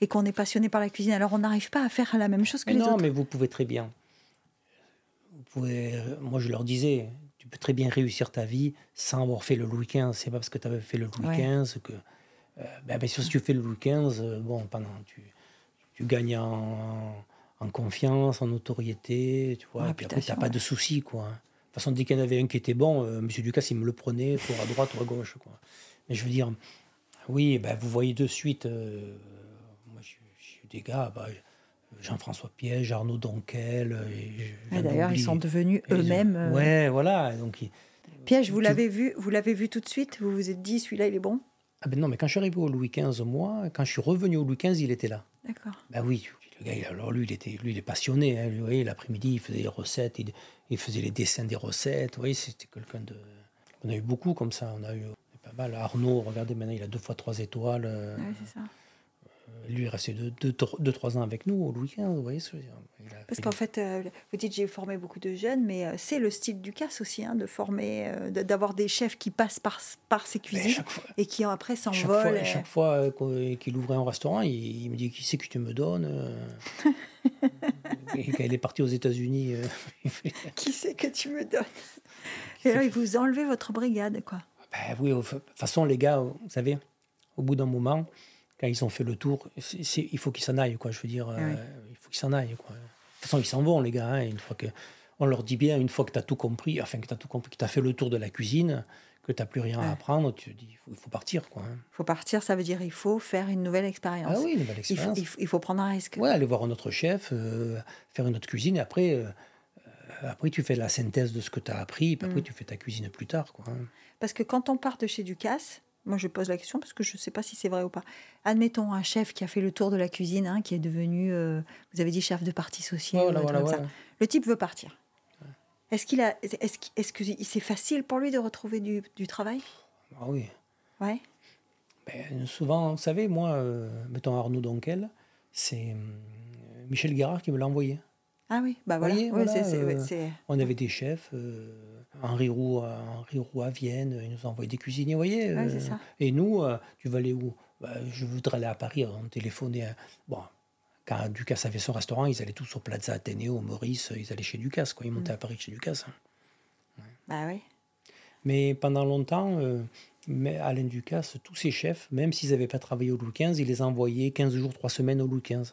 et qu'on est passionné par la cuisine. Alors on n'arrive pas à faire la même chose que les non, autres. Non, mais vous pouvez très bien. Vous pouvez, moi je leur disais, tu peux très bien réussir ta vie sans avoir fait le Louis XV. C'est pas parce que tu avais fait le Louis XV que. Euh, ben, sûr, si tu fais le Louis XV, euh, bon, pendant, tu, tu gagnes en, en, confiance, en notoriété, tu vois, et puis après, tu n'as pas de soucis, quoi façon, dès qu'il y en avait un qui était bon, euh, Monsieur Ducasse, il me le prenait, pour à droite ou à gauche. Quoi. Mais je veux dire, oui, ben, vous voyez de suite, euh, moi, j'ai eu des gars, bah, Jean-François Piège, Arnaud Donquel. D'ailleurs, ils sont devenus eux-mêmes. Euh, ouais, voilà. Donc, Piège, vous l'avez vu, vous l'avez vu tout de suite? Vous vous êtes dit, celui-là, il est bon? Ah ben non, mais quand je suis arrivé au Louis XV, moi, quand je suis revenu au Louis XV, il était là. D'accord. Ben oui, le gars, alors lui, il était, lui, il est passionné. Hein. Vous voyez, l'après-midi, il faisait les recettes, il, il faisait les dessins des recettes. Vous voyez, c'était quelqu'un de. On a eu beaucoup comme ça. On a eu pas mal. Arnaud, regardez, maintenant, il a deux fois trois étoiles. euh, Ouais, c'est ça. Lui, il est resté deux, deux, trois- deux, trois ans avec nous au Louis XV. Vous voyez ce que je veux dire Il a Parce qu'en fait, euh, vous dites j'ai formé beaucoup de jeunes, mais euh, c'est le style du casse aussi, hein, de former, euh, d'avoir des chefs qui passent par, par ces Mais cuisines fois, et qui après s'envolent. euh, chaque fois euh, qu'il ouvrait un restaurant, il, il me dit Qui c'est que tu me donnes euh? *laughs* Et quand il est parti aux États-Unis, euh, *laughs* il *laughs* Qui c'est que tu me donnes? Et alors, ils vous enlevez votre brigade, quoi. Ben oui, de toute façon, les gars, vous savez, au bout d'un moment, quand ils ont fait le tour, il faut qu'ils s'en aillent, quoi. Je veux dire, euh, Oui. il faut qu'ils s'en aillent, quoi. De toute façon, ils s'en vont, les gars. hein, une fois que, on leur dit bien, une fois que tu as tout compris, enfin, que tu as tout compris, que tu as fait le tour de la cuisine, que tu n'as plus rien Ouais. à apprendre, tu te dis, il faut, partir, quoi. hein. Il faut partir, ça veut dire il faut faire une nouvelle expérience. Ah oui, une faut, expérience. il faut- il faut prendre un risque. Ouais, aller voir un autre chef, euh, faire une autre cuisine, et après, euh, euh, après tu fais la synthèse de ce que tu as appris, et puis après, Mm. tu fais ta cuisine plus tard, quoi. hein. Parce que quand on part de chez Ducasse, moi je pose la question parce que je ne sais pas si c'est vrai ou pas. Admettons un chef qui a fait le tour de la cuisine, hein, qui est devenu, euh, vous avez dit chef de parti social, Voilà, voilà, voilà. Le type veut partir. Est-ce qu'il a, est-ce, est-ce que c'est facile pour lui de retrouver du, du travail? Ah oui. Ouais. Ben, souvent, vous savez, moi, euh, mettons Arnaud Donquel, c'est euh, Michel Guérard qui me l'a envoyé. Ah oui, bah voilà. Voyez, Ouais, voilà, c'est, c'est- ouais, c'est- On avait des chefs, Henri, Roux, à- Henri Roux à Vienne, il nous a envoyé des cuisiniers, vous voyez. Ouais, euh, ça. et nous, euh, tu vas aller où? Ben, Je voudrais aller à Paris, on téléphonait. à- Bon, quand Ducasse avait son restaurant, ils allaient tous au Plaza Athénéo, au Maurice, ils allaient chez Ducasse, quoi. ils montaient Mm. à Paris chez Ducasse. hein. Bah oui. Mais pendant longtemps, euh, mais Alain Ducasse, tous ses chefs, même s'ils n'avaient pas travaillé au Louis XV, il les envoyait 15 jours, 3 semaines au Louis XV.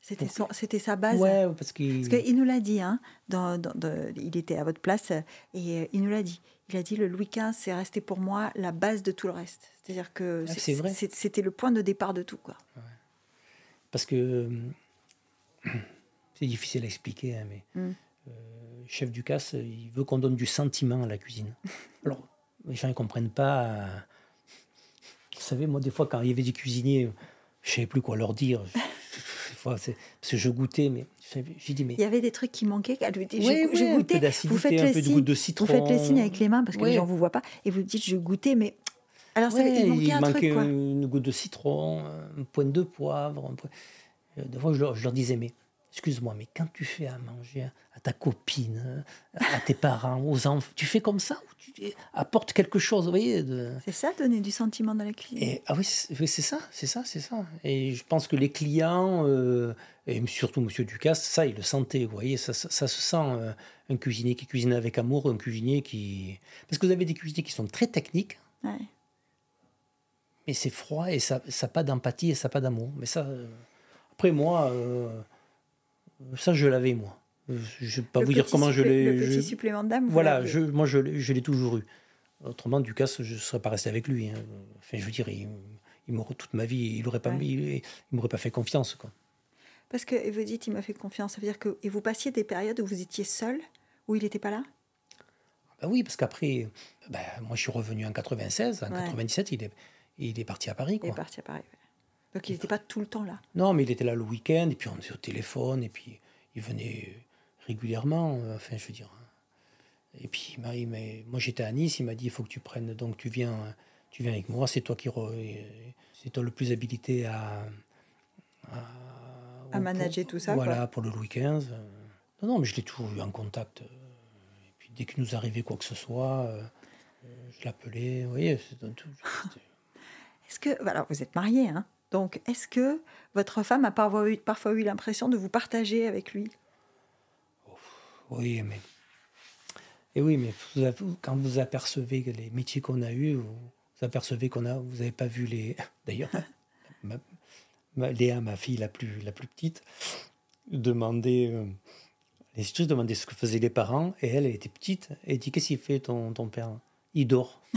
C'était, son- c'était sa base. Ouais, parce qu'il. Parce qu'il nous l'a dit, hein, dans, dans- de- il était à votre place, et euh, il nous l'a dit. Il a dit le Louis XV, c'est resté pour moi la base de tout le reste. C'est-à-dire que Ah, c'est vrai. c'était le point de départ de tout. Quoi. Parce que euh, *clears throat* c'est difficile à expliquer, hein, mais Mm. euh, chef Ducasse, il veut qu'on donne du sentiment à la cuisine. *laughs* Alors, les gens ne comprennent pas. euh, Vous savez, moi, des fois, quand il y avait des cuisiniers, je ne savais plus quoi leur dire. *laughs* Fois, parce que je goûtais, mais j'ai dit, mais. Il y avait des trucs qui manquaient. Elle lui dit, Ouais, je, un peu goûtais. Vous faites un peu de Vous faites signes avec les mains parce que Ouais. les gens vous voient pas. Et vous dites, je goûtais, mais alors ça, il manquait un truc. Quoi. une goutte de citron, une pointe de poivre. un po- Euh, Des fois, je leur, je leur disais, mais excuse-moi, mais quand tu fais à manger à ta copine, à tes parents, aux enfants, tu fais comme ça ou tu apportes quelque chose, vous voyez de... C'est ça, donner du sentiment dans la cuisine. Et, ah oui, c'est ça, c'est ça, c'est ça. Et je pense que les clients, euh, et surtout Monsieur Ducasse, ça, il le sentait, vous voyez, ça, ça, ça se sent. euh, un cuisinier qui cuisine avec amour, un cuisinier qui... Parce que vous avez des cuisiniers qui sont très techniques, Ouais. mais c'est froid et ça n'a pas d'empathie et ça n'a pas d'amour. Mais ça, euh, après moi, euh, ça je l'avais moi. Je ne vais pas Le vous dire comment je l'ai. Le petit je- supplément d'âme. Voilà, je, moi je, l'ai- je l'ai toujours eu. Autrement, Ducasse, je ne serais pas resté avec lui. hein. Enfin, je veux dire, il, il m'aurait toute ma vie, il n'aurait pas, Ouais. il, il m'aurait pas fait confiance. Quoi. Parce que et vous dites, il m'a fait confiance. Ça veut dire que et vous passiez des périodes où vous étiez seul, où il n'était pas là? Ben oui, parce qu'après, ben, moi je suis revenu en 96, en Ouais. 97, il est, il est parti à Paris. Il Quoi. est parti à Paris. ouais. Donc il n'était pas tout le temps là. Non, mais il était là le week-end, et puis on était au téléphone, et puis il venait régulièrement, euh, enfin, je veux dire. hein. Et puis, il m'a- il m'a- moi, j'étais à Nice, il m'a dit, il faut que tu prennes, donc tu viens, tu viens avec moi, c'est toi qui, re- c'est toi le plus habilité à... À, À manager tout ça, Voilà, quoi. pour le Louis XV. Non, non, mais je l'ai toujours eu en contact. Et puis, dès qu'il nous arrivait quoi que ce soit, euh, je l'appelais, vous voyez, c'est tout- *laughs* Est-ce que, alors vous êtes marié, hein Donc est-ce que votre femme a parfois eu, parfois eu l'impression de vous partager avec lui? Oui, mais. Et oui, mais vous avez- quand vous apercevez les métiers qu'on a eus, vous apercevez qu'on a, vous n'avez pas vu les. *laughs* D'ailleurs, *laughs* ma, ma- Léa, ma fille la plus, la plus petite, demandait. euh, s'est juste demandé ce que faisaient les parents, et elle, elle était petite, et elle dit Qu'est-ce qu'il fait ton, ton père? Il dort. *laughs*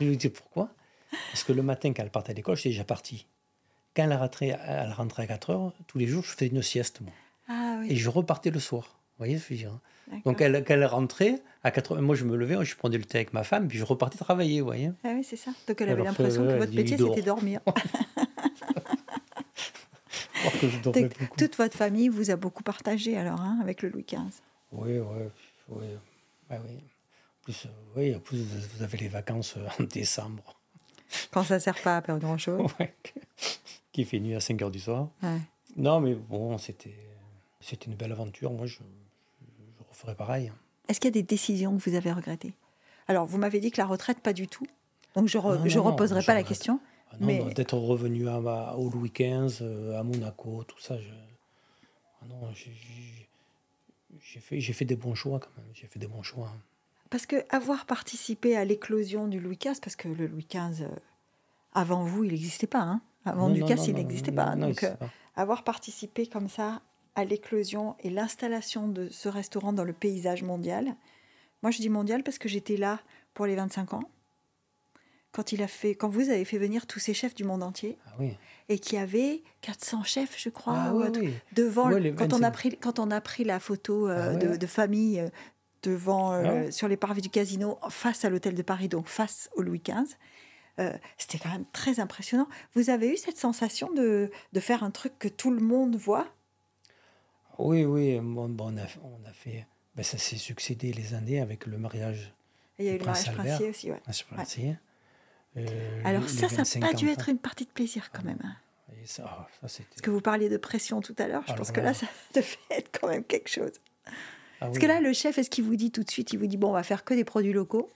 Je lui dis Pourquoi? Parce que le matin, quand elle partait à l'école, j'étais déjà parti. Quand elle rentrait, elle rentrait à 4 heures, tous les jours, je faisais une sieste, moi. Ah Et je repartais le soir. voyez ce que je veux dire Donc, elle, quand elle rentrait, à 80, moi je me levais, je prenais le thé avec ma femme, puis je repartais travailler, vous voyez. Ah oui, c'est ça. Donc, elle avait l'impression que votre métier, c'était dormir. *laughs* toute votre famille vous a beaucoup partagé alors, hein, avec le Louis XV. Oui, oui, oui. oui. En plus, euh, oui, en plus, vous avez les vacances euh, en décembre. *laughs* Quand ça ne sert pas à faire grand-chose. *laughs* Qui fait nuit à 5 h du soir. Non, mais bon, c'était une belle aventure. Moi, je, je referais pareil. Est-ce qu'il y a des décisions que vous avez regrettées? Alors, vous m'avez dit que la retraite, pas du tout. Donc, je ne reposerai pas la question. Ah mais... D'être revenu à, au Louis XV, euh, à Monaco, tout ça. Je... Ah non, j'ai fait, fait des bons choix quand même. J'ai fait des bons choix. Parce que avoir participé à l'éclosion du Louis XV, parce que le Louis XV, euh, avant vous, il n'existait pas. Hein avant Ducasse, il n'existait pas. Donc, euh, avoir participé comme ça à l'éclosion et l'installation de ce restaurant dans le paysage mondial. Moi, je dis mondial parce que j'étais là pour les 25 ans quand il a fait, quand vous avez fait venir tous ces chefs du monde entier, ah et qui avait 400 chefs, je crois, ah devant. quand on a pris, quand on a pris la photo euh, ah de, famille euh, devant euh, sur les parvis du casino face à l'hôtel de Paris, donc face au Louis XV. C'était quand même très impressionnant. Vous avez eu cette sensation de, de faire un truc que tout le monde voit? Oui, oui. Bon, on, a, on a fait. Ben, ça s'est succédé les années avec le mariage. il y a eu le mariage princier aussi, ouais. Euh, Alors ça, ça n'a pas dû être une partie de plaisir quand même. Hein. ça, Parce que vous parliez de pression tout à l'heure, je pense que là, ça *laughs* devait être quand même quelque chose. Ah Parce que là, le chef, est-ce qu'il vous dit tout de suite, il vous dit, bon, on va faire que des produits locaux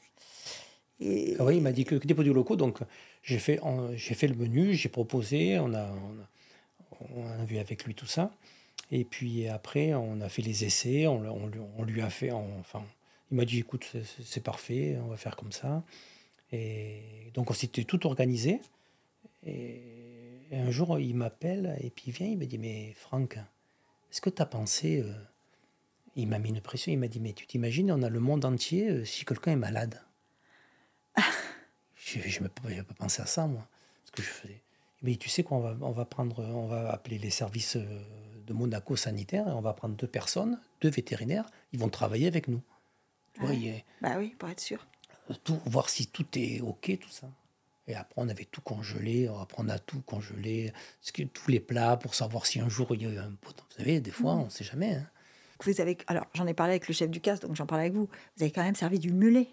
et... Ah oui, il m'a dit que, des produits locaux, donc j'ai fait, j'ai fait le menu, j'ai proposé, on a, on a, vu avec lui tout ça. Et puis après, on a fait les essais, on, on lui a fait, enfin, il m'a dit, écoute, c'est parfait, on va faire comme ça. Et donc on s'était tout organisé. Et, un jour, il m'appelle et puis il vient, il me dit, mais Franck, est-ce que tu as pensé... Euh, il m'a mis une pression, il m'a dit, mais tu t'imagines, on a le monde entier euh, si quelqu'un est malade. je ne peux pas penser à ça, moi, ce que je faisais. Mais tu sais qu'on va, on va prendre, on va appeler les services euh, de Monaco sanitaire et on va prendre deux personnes, deux vétérinaires, ils vont travailler avec nous. bah oui, pour être sûr tout, voir si tout est OK, tout ça. Et après, on avait tout congelé. Après, on a tout congelé. Tous les plats pour savoir si un jour il y a eu un pot. Vous savez, des fois, mm. on ne sait jamais. Hein. Vous avez, alors, j'en ai parlé avec le chef du casse, donc j'en parle avec vous. Vous avez quand même servi du mulet.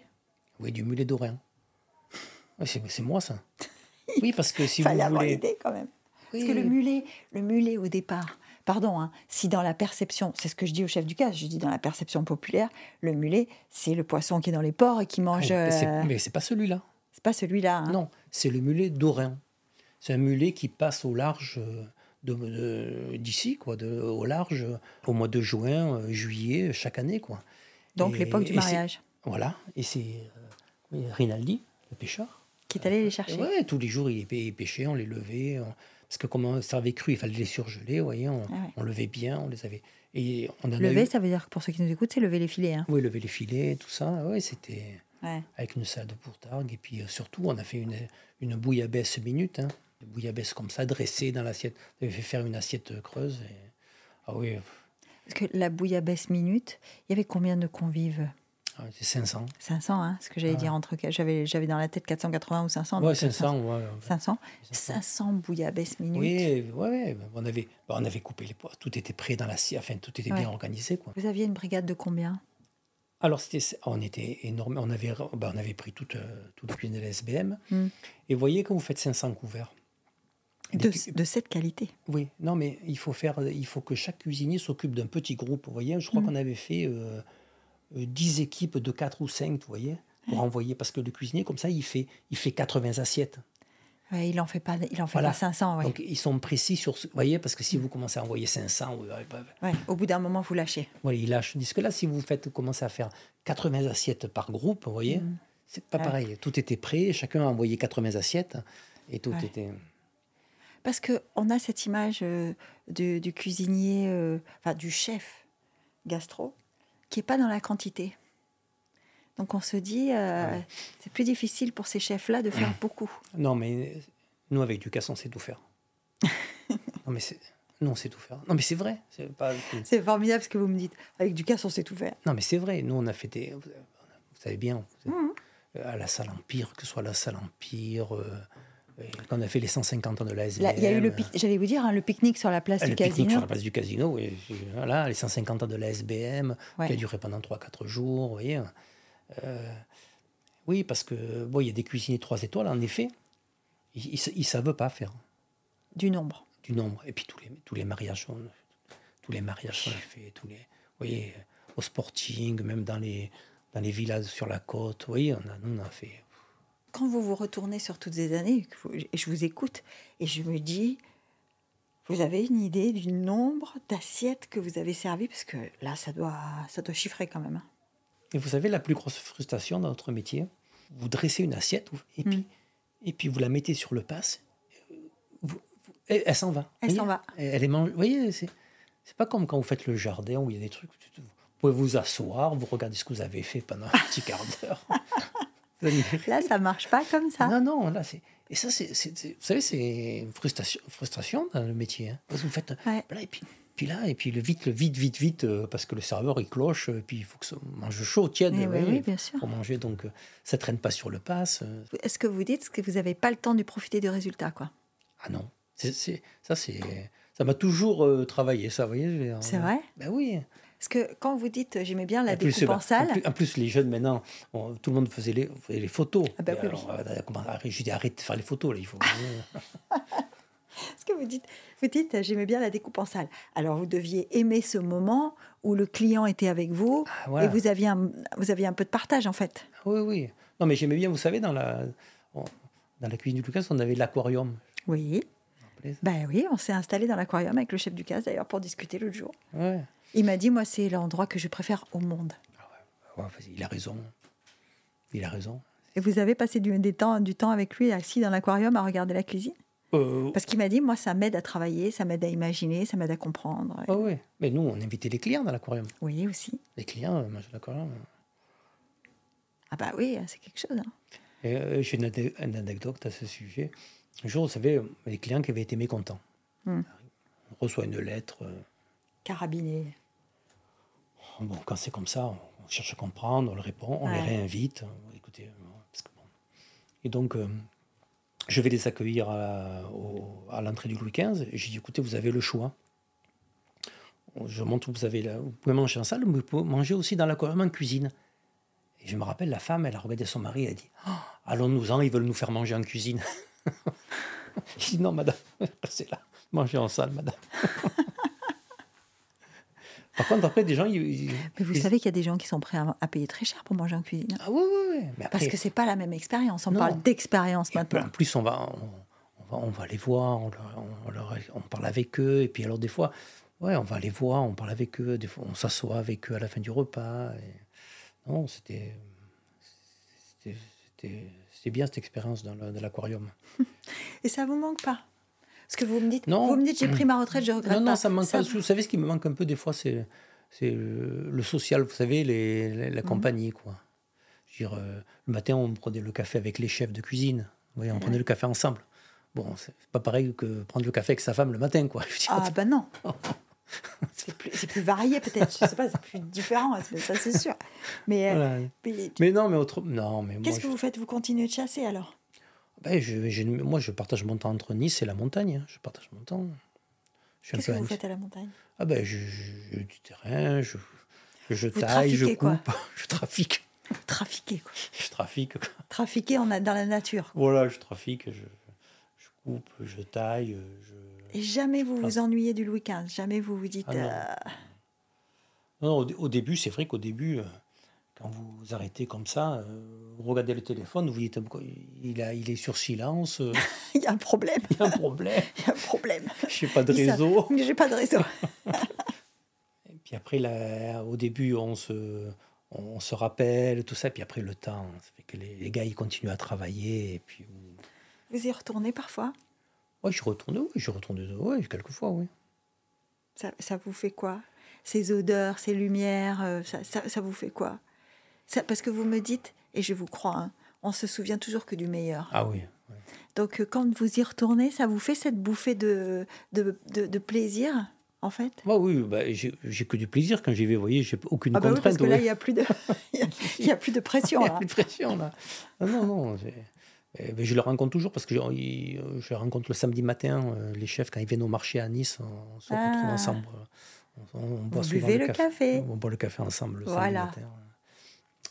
Oui, du mulet d'Orient. c'est moi, ça. *laughs* Oui, parce que si vous voulez... avoir l'idée, quand même. Parce que le mulet, le mulet, au départ, pardon, hein, si dans la perception, c'est ce que je dis au chef du cas, je dis dans la perception populaire, le mulet, c'est le poisson qui est dans les ports et qui ah mange. Euh, mais c'est pas celui-là. C'est pas celui-là. Hein. Non, c'est le mulet d'Orin. C'est un mulet qui passe au large d'ici, quoi, de, au large, au mois de juin, euh, juillet, chaque année, quoi. Donc l'époque du mariage. Voilà, et c'est euh, Rinaldi, le pêcheur. Qui est allé les chercher. Oui, tous les jours, il pêchait, on les levait. Parce que comme ça avait cru, il fallait les surgeler, vous voyez, on, ah levait bien, on les avait. Et on lever, ça veut dire, pour ceux qui nous écoutent, c'est lever les filets. Hein. Oui, lever les filets, tout ça. Oui, c'était avec une salade de pourtargue. Et puis euh, surtout, on a fait une, une bouillabaisse minute. Hein. Bouillabaisse comme ça, dressée dans l'assiette. On avait fait faire une assiette creuse. Ah oui. Parce que la bouillabaisse minute, il y avait combien de convives? Ah, c'est 500. 500, hein, ce que j'allais ah. dire entre. J'avais, j'avais dans la tête 480 ou 500. Ouais, 500, ouais, 500. 500 bouillabaisse minutes. Oui, ouais, on, avait, on avait coupé les poids. Tout était prêt dans la enfin, tout était bien organisé. Quoi. Vous aviez une brigade de combien? Alors, c'était, on était énorme. On avait, ben, on avait pris toute, euh, toute la de l'SBM. Hmm. Et vous voyez, quand vous faites 500 couverts. De, de, cette qualité. Oui, non, mais il faut, faire, il faut que chaque cuisinier s'occupe d'un petit groupe. Vous voyez, je crois hmm. qu'on avait fait. Euh, 10 euh, équipes de 4 ou 5, vous voyez, pour envoyer. Parce que le cuisinier, comme ça, il fait, il fait 80 assiettes. il n'en fait, pas, il en fait pas 500. Donc, ils sont précis sur ce. Vous voyez, parce que si vous commencez à envoyer 500. Ouais, au bout d'un moment, vous lâchez. Oui, il lâche. Tandis que là, si vous faites commencer à faire 80 assiettes par groupe, vous voyez, mm. c'est pas pareil. Tout était prêt, chacun a envoyé 80 assiettes et tout était. Parce qu'on a cette image euh, du, cuisinier, euh, enfin du chef gastro, qui n'est pas dans la quantité. Donc on se dit, euh, c'est plus difficile pour ces chefs-là de faire *clears throat* beaucoup. Non, mais nous, avec du casson, c'est tout faire. *laughs* non, mais Nous, on sait tout faire. Non, mais c'est vrai. C'est pas... C'est formidable ce que vous me dites. Avec Ducasse, on sait tout faire. Non, mais c'est vrai. Nous, on a fait des. Vous savez bien, Mhm. à la salle Empire, que ce soit la salle Empire, euh, quand on a fait les 150 ans de la SBM. Il y a eu le j'allais vous dire, hein, le pique-nique sur la place Ah, du le pique-nique casino. sur la place du casino, oui. Voilà, les 150 ans de la SBM, Ouais. qui a duré pendant 3-4 jours, vous voyez. Euh, oui, parce que, bon, il y a des cuisiniers 3 étoiles, en effet, ils ne savent pas faire Du nombre. du nombre. Et puis tous les, tous les mariages, on, tous les mariages qu'on a fait, tous les, vous voyez, au Sporting, même dans les, dans les villas sur la côte, vous voyez, on a, nous, on a fait... Quand vous vous retournez sur toutes ces années, et je vous écoute, et je me dis, vous avez une idée du nombre d'assiettes que vous avez servies Parce que là, ça doit, ça doit chiffrer quand même. hein. Et vous savez, la plus grosse frustration dans notre métier, vous dressez une assiette et puis, et puis vous la mettez sur le passe, vous- vous- et elle s'en va. Elle s'en va. Elle elle est mangée. Vous voyez, c'est, c'est pas comme quand vous faites le jardin où il y a des trucs. Vous pouvez vous asseoir, vous regardez ce que vous avez fait pendant un petit quart d'heure. *laughs* Là, ça marche pas comme ça. Non, non, là, c'est. Et ça, c'est, vous savez, c'est une frustration, frustration dans le métier. hein. Parce que vous faites. Ouais. Là, et puis, puis là, et puis le vite, le vite, vite, vite, euh, parce que le serveur, il cloche, et puis il faut que ça mange chaud, tiède. Oui, oui, bien sûr. Pour manger, donc euh, ça traîne pas sur le pass. euh. Est-ce que vous dites que vous n'avez pas le temps de profiter du résultat quoi? Ah non. C'est, c'est- ça, c'est. Ça m'a toujours euh, travaillé, ça, vous voyez. C'est vrai? Ben oui. Parce que quand vous dites, euh, j'aimais bien la découpe bah, en salle, En plus, en plus, les jeunes maintenant, on- tout le monde faisait les, photos. Ah bah oui, euh, je dis arrête de faire les photos là, il faut. *laughs* ce que vous dites, vous dites, euh, j'aimais bien la découpe en salle. Alors vous deviez aimer ce moment où le client était avec vous Ah, voilà. et vous aviez, un, vous aviez un peu de partage en fait. Oui, oui. Non, mais j'aimais bien, vous savez, dans la, on- dans la cuisine du Lucas, on avait l'aquarium. Oui. Ben oui, on s'est installé dans l'aquarium avec le chef du casse d'ailleurs pour discuter l'autre jour. Ouais. Il m'a dit, moi, c'est l'endroit que je préfère au monde. Ouais, il a raison. Il a raison. Et vous avez passé du, des temps, du temps avec lui assis dans l'aquarium à regarder la cuisine? Euh, Parce qu'il m'a dit, moi, ça m'aide à travailler, ça m'aide à imaginer, ça m'aide à comprendre. ah ouais. Mais nous, on invitait les clients dans l'aquarium. Oui, aussi. Les clients, euh, mangent l'aquarium. Ah bah oui, c'est quelque chose. hein. Euh, j'ai une, une anecdote à ce sujet. Un jour, vous savez, les clients qui avaient été mécontents. Hmm. On reçoit une lettre. euh, Carabiné. Bon, quand c'est comme ça, on cherche à comprendre, on le répond, on les réinvite. Écoutez, euh, parce que bon. Et donc, euh, je vais les accueillir à, l'entrée du Louis XV. J'ai dit, écoutez, vous avez le choix. Je montre que vous avez la- vous pouvez manger en salle, mais vous pouvez manger aussi dans l'aquarium en cuisine. Et je me rappelle, la femme, elle a regardé son mari, elle a dit, Ah, allons-nous-en, ils veulent nous faire manger en cuisine. *laughs* J'ai dit, non, madame, *laughs* restez là, mangez en salle, madame. *laughs* Par contre, après, des gens, ils, Mais vous ils- savez qu'il y a des gens qui sont prêts à, à payer très cher pour manger en cuisine. ah oui, oui, oui. Mais après, Parce que c'est pas la même expérience. On Non. parle d'expérience maintenant. En plus, on va, on, on va, on va les voir, on, leur- on, leur- on parle avec eux. Et puis alors, des fois, ouais, on va les voir, on parle avec eux. Des fois, on s'assoit avec eux à la fin du repas. et- Non, c'était, c'était, bien cette expérience dans, l'aquarium. *laughs* Et ça vous manque pas? Parce que vous me dites, Non. vous me dites, j'ai pris ma retraite, je regrette Non, pas. non, ça me manque pas. vous- savez, ce qui me manque un peu des fois, c'est, c'est le, social, vous savez, les, les- Mhm. la compagnie, quoi. Je veux dire, euh, le matin, on prenait le café avec les chefs de cuisine. Vous voyez, on prenait le café ensemble. Bon, c'est pas pareil que prendre le café avec sa femme le matin, quoi. *laughs* Je veux dire, Ah ben non. *laughs* c'est plus, c'est plus varié peut-être. Je sais pas, c'est plus différent. Ça c'est sûr. Mais, euh, voilà. mais Mais non, mais autre... non, mais qu'est-ce que je... vous faites? Vous continuez de chasser alors? Ben, je- moi, je partage mon temps entre Nice et la montagne. hein. Je partage mon temps. Qu'est-ce que vous faites à la montagne? Ah ben, je, du terrain, je, je Vous taille, je quoi? coupe, *laughs* je trafique, Trafiquer quoi? je trafique. quoi. Trafiquer a dans la nature. Voilà, je trafique, je, je coupe, je taille, je... Et jamais vous vous ennuyez du Louis XV. Jamais vous vous dites. Ah non. euh, Non, au, dé- au début, c'est vrai qu'au début, euh, quand vous vous arrêtez comme ça, euh, vous regardez le téléphone, vous dites, il, a, il est sur silence, euh, *laughs* Il y a un problème. il y a un problème, *laughs* Il y a un problème. *laughs* je n'ai pas de réseau. J'ai pas de réseau. Et puis après, là, au début, on se, on se rappelle, tout ça. Puis après, le temps, ça fait que les, les gars, ils continuent à travailler. Et puis, Vous y retournez parfois? Ouais, je retourne, oui, je retourne, oui, quelquefois, oui. ça, ça vous fait quoi? Ces odeurs, ces lumières, euh, ça, ça, ça vous fait quoi? Ça, Parce que vous me dites, et je vous crois, hein, on se souvient toujours que du meilleur. Ah oui, Donc, euh, quand vous y retournez, ça vous fait cette bouffée de, de, de, de plaisir, en fait? Bah oui, bah, j'ai que du plaisir quand j'y vais, vous voyez, j'ai aucune Ah bah oui, contrainte. parce que là, il n'y a, plus de- *laughs* y a, plus de pression. Il y a plus de pression là. Ah non, non. eh ben, je le rencontre toujours parce que je, je rencontre le samedi matin, euh, les chefs, quand ils viennent au marché à Nice, on, se retrouve Ah. ensemble. On, on boit Vous buvez le café. On boit le café ensemble le samedi matin,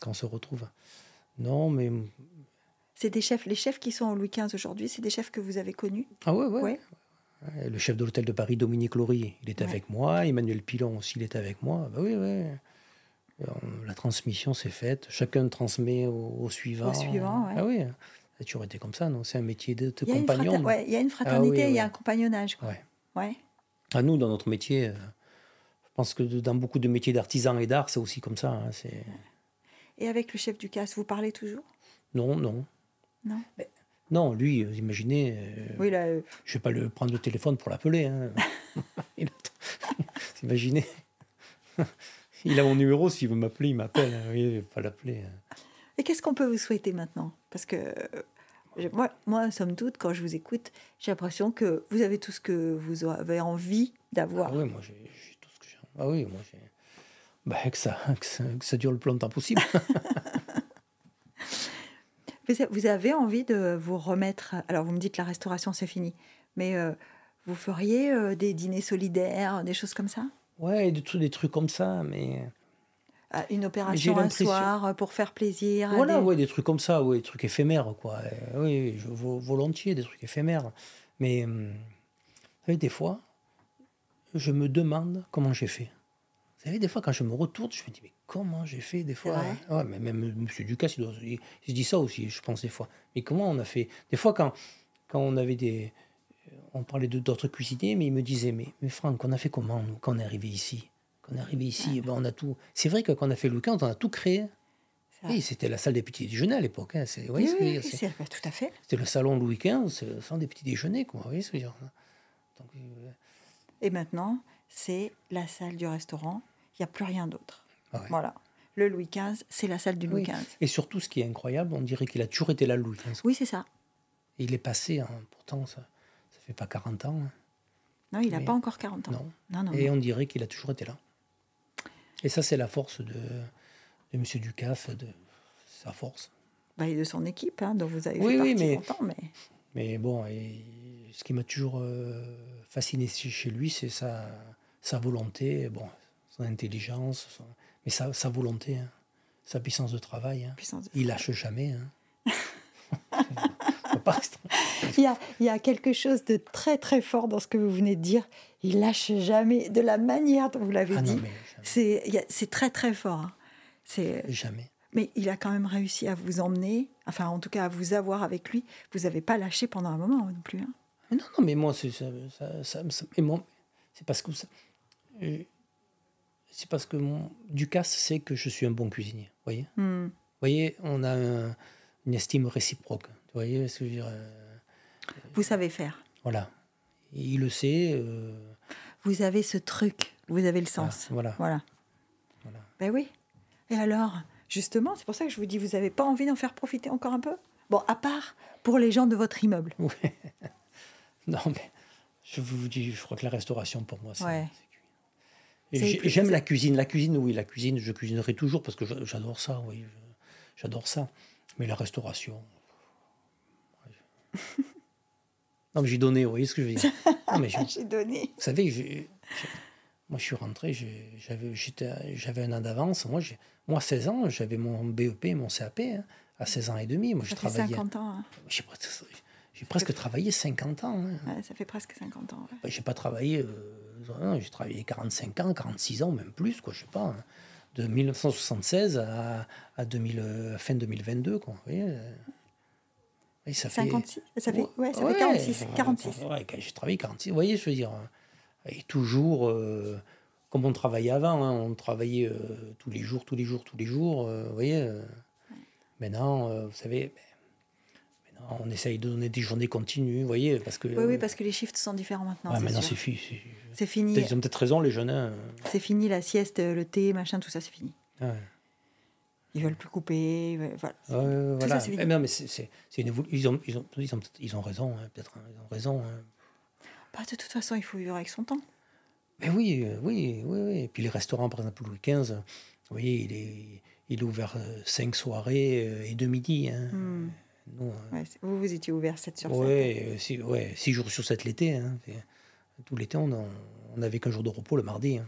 quand on se retrouve. Non, mais. C'est des chefs, les chefs qui sont au Louis XV aujourd'hui, c'est des chefs que vous avez connus? Ah ouais, ouais. Ouais. Ouais, Le chef de l'hôtel de Paris, Dominique Laurie, il Ouais. avec moi. Emmanuel Pilon aussi, il était avec moi. Bah oui, oui. Euh, La transmission s'est faite. Chacun transmet au, au suivant. Au suivant, ouais. Ah oui. Ça a toujours été comme ça, non? C'est un métier de, Il compagnon. ouais, il y a une fraternité, Ah oui, il y a ouais. un compagnonnage. Quoi. Ouais. Ouais. À nous, dans notre métier, euh, je pense que dans beaucoup de métiers d'artisan et d'art, c'est aussi comme ça. hein, c'est... Et avec le chef du casse, vous parlez toujours? Non, non. Non? Non, lui, euh, imaginez, euh, Oui, là, euh, je vais pas le prendre le téléphone pour l'appeler. Hein. *laughs* Il *laughs* Imaginez. *laughs* Il a mon numéro, s'il veut m'appeler, il m'appelle. hein. Oui, je vais pas l'appeler. hein. Et qu'est-ce qu'on peut vous souhaiter maintenant? Parce que euh, moi, moi, somme toute, quand je vous écoute, j'ai l'impression que vous avez tout ce que vous avez envie d'avoir. Ah oui, moi, j'ai j'ai tout ce que j'ai. Ah oui, moi, j'ai. Bah, que, ça, *laughs* que, ça, que ça dure le plus longtemps possible. *laughs* Vous avez envie de vous remettre. Alors, vous me dites la restauration, c'est fini. Mais euh, vous feriez euh, des dîners solidaires, des choses comme ça? Ouais, des trucs, des trucs comme ça, mais. Ah, Une opération un soir euh, pour faire plaisir Voilà, des- ouais, des trucs comme ça, ouais, des trucs éphémères, quoi. Oui, je, volontiers, des trucs éphémères. Mais, hum, vous savez, des fois, je me demande comment j'ai fait. Vous savez, des fois, quand je me retourne, je me dis, mais comment j'ai fait des fois vrai Ouais, mais même M. Ducasse, il, doit- il, il se dit ça aussi, je pense, des fois. Mais comment on a fait? Des fois, quand, quand on avait des. On parlait d'autres cuisiniers, mais il me disait, mais, mais Franck, on a fait comment, nous, quand on est arrivé ici? Quand on est arrivé ici, eh ben, on a tout. C'est vrai que quand on a fait le camp, on a tout créé. Oui, c'était la salle des petits déjeuners à l'époque. hein, c'est- Oui, c'est- tout à fait. C'était le salon Louis XV, c'est le salon des petits déjeuners. Quoi, vous ce que je veux dire Donc, euh, Et maintenant, c'est la salle du restaurant. Il n'y a plus rien d'autre. ah ouais. Voilà. Le Louis XV, c'est la salle du Louis Oui. XV. Et surtout, ce qui est incroyable, on dirait qu'il a toujours été là, Louis XV. Oui, c'est ça. Et il est passé, hein, pourtant, ça ça fait pas 40 ans. hein, Non, il n'a pas encore 40 ans. non. Non, non, Et non. on dirait qu'il a toujours été là. Et ça, c'est la force de, de M. Ducasse, de sa force. Bah, et de son équipe, hein, dont vous avez Oui, fait oui, partie mais- longtemps. Mais... Mais bon, et ce qui m'a toujours euh, fasciné chez chez lui, c'est sa, sa volonté, bon, son intelligence, son- mais sa, sa volonté, hein, sa puissance de travail. hein. puissance de- Il lâche jamais. hein. *laughs* Il y, a, il y a quelque chose de très très fort dans ce que vous venez de dire. Il lâche jamais, de la manière dont vous l'avez Ah dit. C'est très très fort. hein. C'est jamais. Mais il a quand même réussi à vous emmener, enfin en tout cas à vous avoir avec lui. Vous n'avez pas lâché pendant un moment non plus. hein. Non, non, mais moi, c'est ça, ça, ça- ça- mais moi, c'est parce que ça- euh, c'est parce que mon Ducasse sait que je suis un bon cuisinier. Vous voyez. Vous voyez, on a un- une estime réciproque. Vous voyez ce que je veux dire euh, Vous savez faire. Voilà. Et il le sait. euh, Vous avez ce truc. Vous avez le sens. voilà. Voilà. Voilà. Ben oui. Et alors, justement, c'est pour ça que je vous dis, vous n'avez pas envie d'en faire profiter encore un peu? Bon, à part pour les gens de votre immeuble. *laughs* Ouais. non, mais je vous dis, je crois que la restauration, pour moi, c'est. Ouais. c'est cuit. Et C'est j'ai- plus- J'aime la cuisine. La cuisine, oui, la cuisine, je cuisinerai toujours parce que j'adore ça, oui. J'adore ça. Mais la restauration. *laughs* non, mais j'ai donné, vous voyez ce que je veux dire. Non, mais *laughs* J'ai donné. Vous savez, j'ai- j'ai- moi je suis rentré, j'ai- j'avais j'étais- j'avais un an d'avance. Moi, j'ai- moi, à 16 ans, j'avais mon BEP mon CAP. hein. à 16 ans et demi, moi, fait travaillais. 50 ans. hein. J'ai presque, j'ai presque travaillé 50 ans. hein. Ouais, ça fait presque 50 ans. ouais. Ben, J'ai pas travaillé, euh, non, j'ai travaillé 45 ans, 46 ans, même plus, quoi, je sais pas. hein. De 1976 à, à 2000, euh, fin 2022, quoi. Vous voyez, euh, oui, ça fait- 56 Ça fait, ouais, ça Ouais, fait 46. 46. Ouais, quand j'ai travaillé 46. Vous voyez, je veux dire. euh, Et toujours, euh, comme on travaillait avant, hein, on travaillait euh, tous les jours, tous les jours, tous les jours. euh, vous voyez. Maintenant, vous savez, on essaye de donner des journées continues, vous voyez, parce que. Oui, oui, parce que les shifts sont différents maintenant. Ouais, c'est maintenant, c'est fini. c'est- fini. Ils ont peut-être raison, les jeunes. hein. C'est fini la sieste, le thé, machin, tout ça, c'est fini. Ouais. Ils veulent plus couper. Voilà. Euh, voilà. Eh, non, mais c'est une Ils ont, ils, ont, ils, ont, ils ont raison, hein, peut-être. Hein, ils ont raison. Hein. Bah, de toute façon, il faut vivre avec son temps. Mais oui, euh, oui, oui, oui. Et puis les restaurants, par exemple, Louis XV, vous voyez, il est, il est ouvert cinq soirées et deux midis. Hein. Hmm. vous, vous étiez ouvert 7 sur 7 Oui, ouais, 6 jours sur 7 l'été. Hein. Tout l'été, on n'avait qu'un jour de repos le mardi. Hein.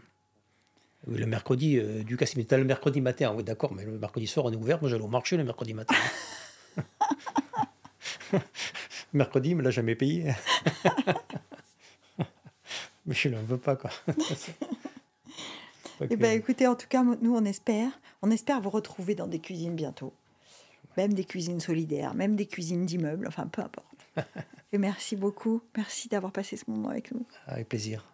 Le mercredi, euh, du cas, c'était le mercredi matin, oui, d'accord, mais le mercredi soir, on est ouvert. Moi, j'allais au marché le mercredi matin. *laughs* mercredi, il me l'a jamais payé. *laughs* mais je ne veux pas, quoi. Eh ben, écoutez, en tout cas, nous, on espère, on espère vous retrouver dans des cuisines bientôt. Même des cuisines solidaires, même des cuisines d'immeubles, enfin, peu importe. *laughs* Et merci beaucoup. Merci d'avoir passé ce moment avec nous. Avec plaisir.